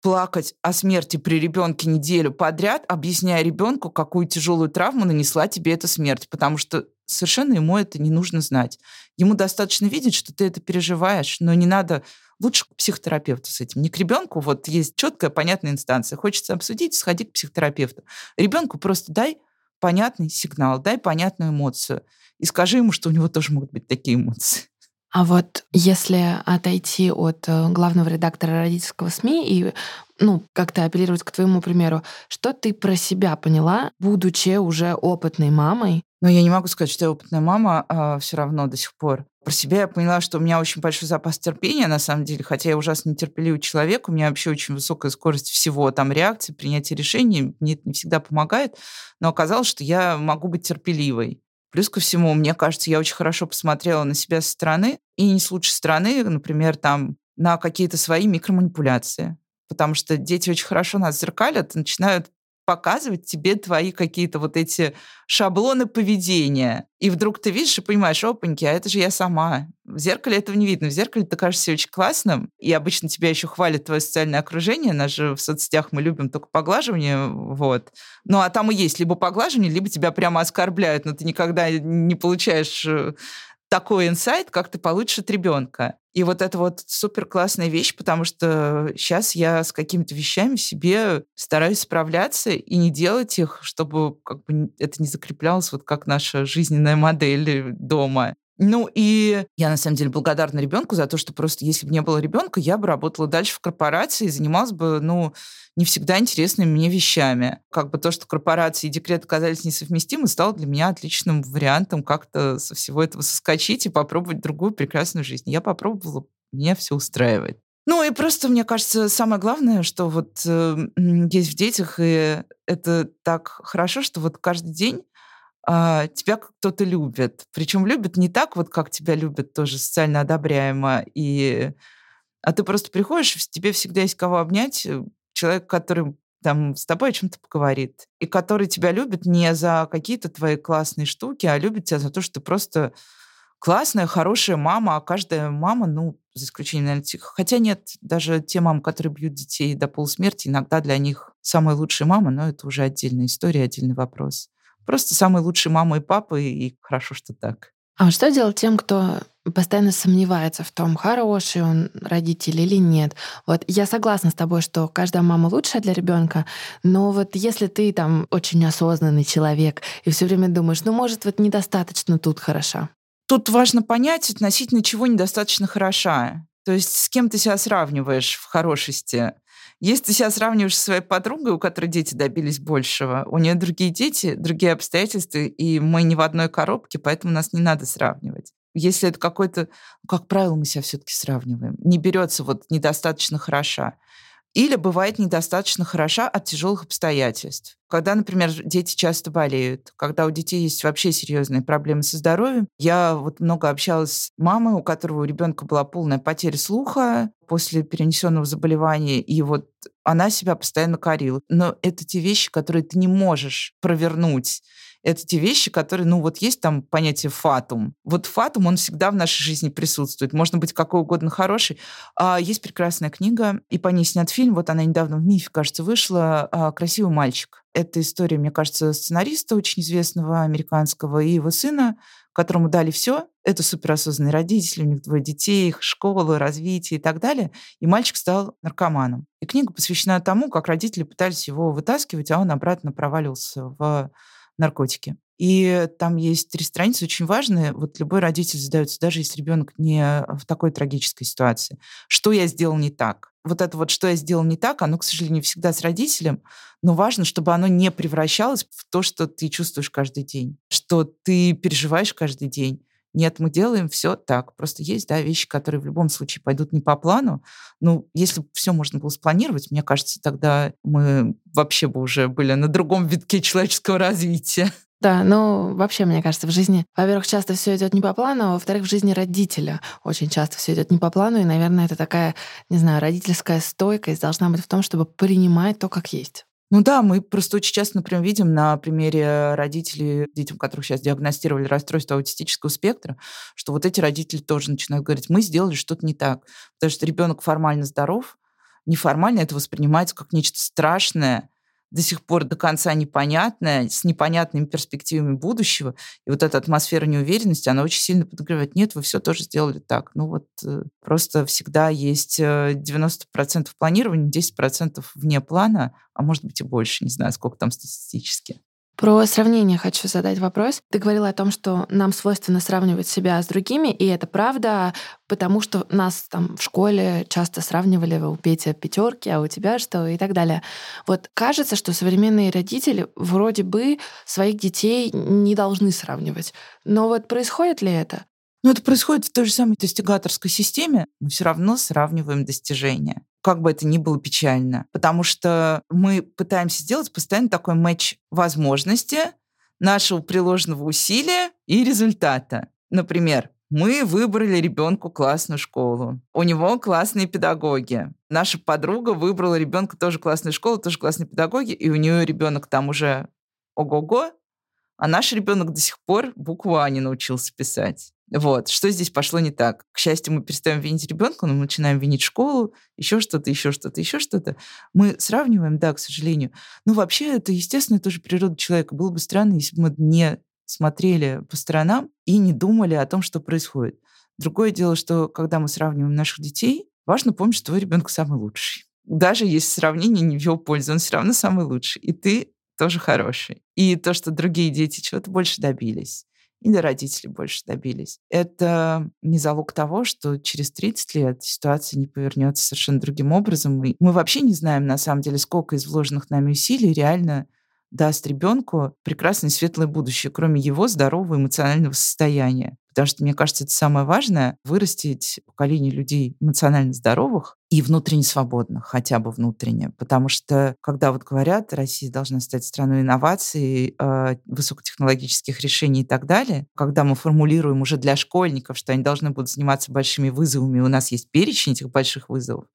B: плакать о смерти при ребенке неделю подряд, объясняя ребенку, какую тяжелую травму нанесла тебе эта смерть, потому что совершенно ему это не нужно знать. Ему достаточно видеть, что ты это переживаешь, но не надо лучше к психотерапевту с этим. Не к ребенку, вот есть четкая, понятная инстанция. Хочется обсудить, сходи к психотерапевту. Ребенку просто дай понятный сигнал, дай понятную эмоцию. И скажи ему, что у него тоже могут быть такие эмоции.
A: А вот если отойти от э, главного редактора родительского СМИ и ну, как-то апеллировать к твоему примеру, что ты про себя поняла, будучи уже опытной мамой?
B: Но я не могу сказать, что я опытная мама а, все равно до сих пор. Про себя я поняла, что у меня очень большой запас терпения, на самом деле, хотя я ужасно нетерпеливый человек, у меня вообще очень высокая скорость всего, там, реакции, принятия решений, мне это не всегда помогает, но оказалось, что я могу быть терпеливой. Плюс ко всему, мне кажется, я очень хорошо посмотрела на себя со стороны, и не с лучшей стороны, например, там, на какие-то свои микроманипуляции. Потому что дети очень хорошо нас зеркалят начинают показывать тебе твои какие-то вот эти шаблоны поведения. И вдруг ты видишь и понимаешь, опаньки, а это же я сама. В зеркале этого не видно. В зеркале ты кажешься очень классным, и обычно тебя еще хвалит твое социальное окружение. Нас же в соцсетях мы любим только поглаживание, вот. Ну, а там и есть либо поглаживание, либо тебя прямо оскорбляют, но ты никогда не получаешь э, такой инсайт, как ты получишь от ребенка. И вот это вот супер классная вещь, потому что сейчас я с какими-то вещами себе стараюсь справляться и не делать их, чтобы как бы это не закреплялось вот как наша жизненная модель дома. Ну и я на самом деле благодарна ребенку за то, что просто если бы не было ребенка, я бы работала дальше в корпорации и занималась бы, ну, не всегда интересными мне вещами. Как бы то, что корпорации и декрет оказались несовместимы, стало для меня отличным вариантом как-то со всего этого соскочить и попробовать другую прекрасную жизнь. Я попробовала, меня все устраивает. Ну и просто, мне кажется, самое главное, что вот э, есть в детях, и это так хорошо, что вот каждый день а, тебя кто-то любит. Причем любит не так, вот как тебя любят, тоже социально одобряемо. И... А ты просто приходишь, тебе всегда есть кого обнять, э, человек, который там с тобой о чем-то поговорит, и который тебя любит не за какие-то твои классные штуки, а любит тебя за то, что ты просто классная, хорошая мама, а каждая мама, ну, за исключением, наверное. Хотя нет, даже те мамы, которые бьют детей до полусмерти, иногда для них самая лучшая мама, но это уже отдельная история, отдельный вопрос. Просто самые лучшие мама и папа, и хорошо, что так.
A: А что делать тем, кто постоянно сомневается в том, хороший он родитель или нет. Вот я согласна с тобой, что каждая мама лучшая для ребенка, но вот если ты там очень осознанный человек и все время думаешь, ну, может, вот недостаточно тут хороша.
B: Тут важно понять, относительно чего недостаточно хороша. То есть с кем ты себя сравниваешь в хорошести. Если ты себя сравниваешь со своей подругой, у которой дети добились большего, у нее другие дети, другие обстоятельства, и мы не в одной коробке, поэтому нас не надо сравнивать. Если это какой-то, как правило, мы себя все-таки сравниваем. Не берется вот недостаточно хороша. Или бывает недостаточно хороша от тяжелых обстоятельств. Когда, например, дети часто болеют, когда у детей есть вообще серьезные проблемы со здоровьем. Я вот много общалась с мамой, у которого у ребенка была полная потеря слуха после перенесенного заболевания, и вот она себя постоянно корила. Но это те вещи, которые ты не можешь провернуть это те вещи, которые, ну вот есть там понятие фатум. Вот фатум, он всегда в нашей жизни присутствует. Можно быть какой угодно хороший. А есть прекрасная книга, и по ней снят фильм, вот она недавно в МИФе, кажется, вышла, а, «Красивый мальчик». Это история, мне кажется, сценариста очень известного американского и его сына, которому дали все. Это суперосознанные родители, у них двое детей, их школа, развитие и так далее. И мальчик стал наркоманом. И книга посвящена тому, как родители пытались его вытаскивать, а он обратно проваливался в наркотики. И там есть три страницы очень важные. Вот любой родитель задается, даже если ребенок не в такой трагической ситуации. Что я сделал не так? Вот это вот, что я сделал не так, оно, к сожалению, всегда с родителем, но важно, чтобы оно не превращалось в то, что ты чувствуешь каждый день, что ты переживаешь каждый день. Нет, мы делаем все так. Просто есть, да, вещи, которые в любом случае пойдут не по плану. Ну, если бы все можно было спланировать, мне кажется, тогда мы вообще бы уже были на другом витке человеческого развития.
A: Да, ну вообще, мне кажется, в жизни, во-первых, часто все идет не по плану, а во-вторых, в жизни родителя очень часто все идет не по плану, и, наверное, это такая, не знаю, родительская стойкость должна быть в том, чтобы принимать то, как есть.
B: Ну да, мы просто очень часто, например, видим на примере родителей, детям, которых сейчас диагностировали расстройство аутистического спектра, что вот эти родители тоже начинают говорить, мы сделали что-то не так. Потому что ребенок формально здоров, неформально это воспринимается как нечто страшное, до сих пор до конца непонятная, с непонятными перспективами будущего. И вот эта атмосфера неуверенности, она очень сильно подогревает. Нет, вы все тоже сделали так. Ну вот э, просто всегда есть 90% э, планирования, 10% вне плана, а может быть и больше, не знаю, сколько там статистически.
A: Про сравнение хочу задать вопрос. Ты говорила о том, что нам свойственно сравнивать себя с другими, и это правда, потому что нас там в школе часто сравнивали, у Петя пятерки, а у тебя что и так далее. Вот кажется, что современные родители вроде бы своих детей не должны сравнивать. Но вот происходит ли это?
B: Но это происходит в той же самой достигаторской системе. Мы все равно сравниваем достижения. Как бы это ни было печально. Потому что мы пытаемся сделать постоянно такой матч возможности, нашего приложенного усилия и результата. Например, мы выбрали ребенку классную школу. У него классные педагоги. Наша подруга выбрала ребенка тоже классную школу, тоже классные педагоги, и у нее ребенок там уже ого-го, а наш ребенок до сих пор букву А не научился писать. Вот, что здесь пошло не так? К счастью, мы перестаем винить ребенка, но мы начинаем винить школу, еще что-то, еще что-то, еще что-то. Мы сравниваем, да, к сожалению. Но вообще это, естественно, тоже природа человека. Было бы странно, если бы мы не смотрели по сторонам и не думали о том, что происходит. Другое дело, что когда мы сравниваем наших детей, важно помнить, что твой ребенок самый лучший. Даже если сравнение не в его пользу, он все равно самый лучший. И ты тоже хороший. И то, что другие дети чего-то больше добились или родители больше добились. Это не залог того, что через 30 лет ситуация не повернется совершенно другим образом. И мы вообще не знаем, на самом деле, сколько из вложенных нами усилий реально даст ребенку прекрасное светлое будущее, кроме его здорового эмоционального состояния. Потому что, мне кажется, это самое важное — вырастить поколение людей эмоционально здоровых и внутренне свободных, хотя бы внутренне. Потому что, когда вот говорят, Россия должна стать страной инноваций, э, высокотехнологических решений и так далее, когда мы формулируем уже для школьников, что они должны будут заниматься большими вызовами, у нас есть перечень этих больших вызовов,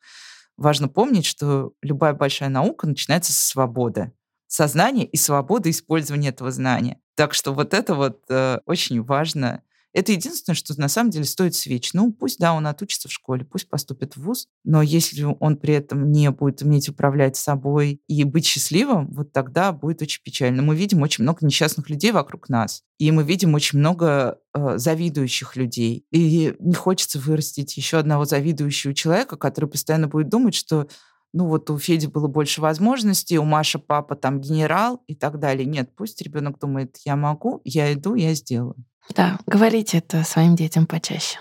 B: важно помнить, что любая большая наука начинается со свободы сознания и свободы использования этого знания. Так что вот это вот э, очень важно это единственное, что на самом деле стоит свеч. Ну, пусть, да, он отучится в школе, пусть поступит в ВУЗ, но если он при этом не будет уметь управлять собой и быть счастливым, вот тогда будет очень печально. Мы видим очень много несчастных людей вокруг нас, и мы видим очень много э, завидующих людей. И не хочется вырастить еще одного завидующего человека, который постоянно будет думать, что ну вот у Феди было больше возможностей, у Маши папа там генерал и так далее. Нет, пусть ребенок думает, я могу, я иду, я сделаю.
A: Да, говорите это своим детям почаще.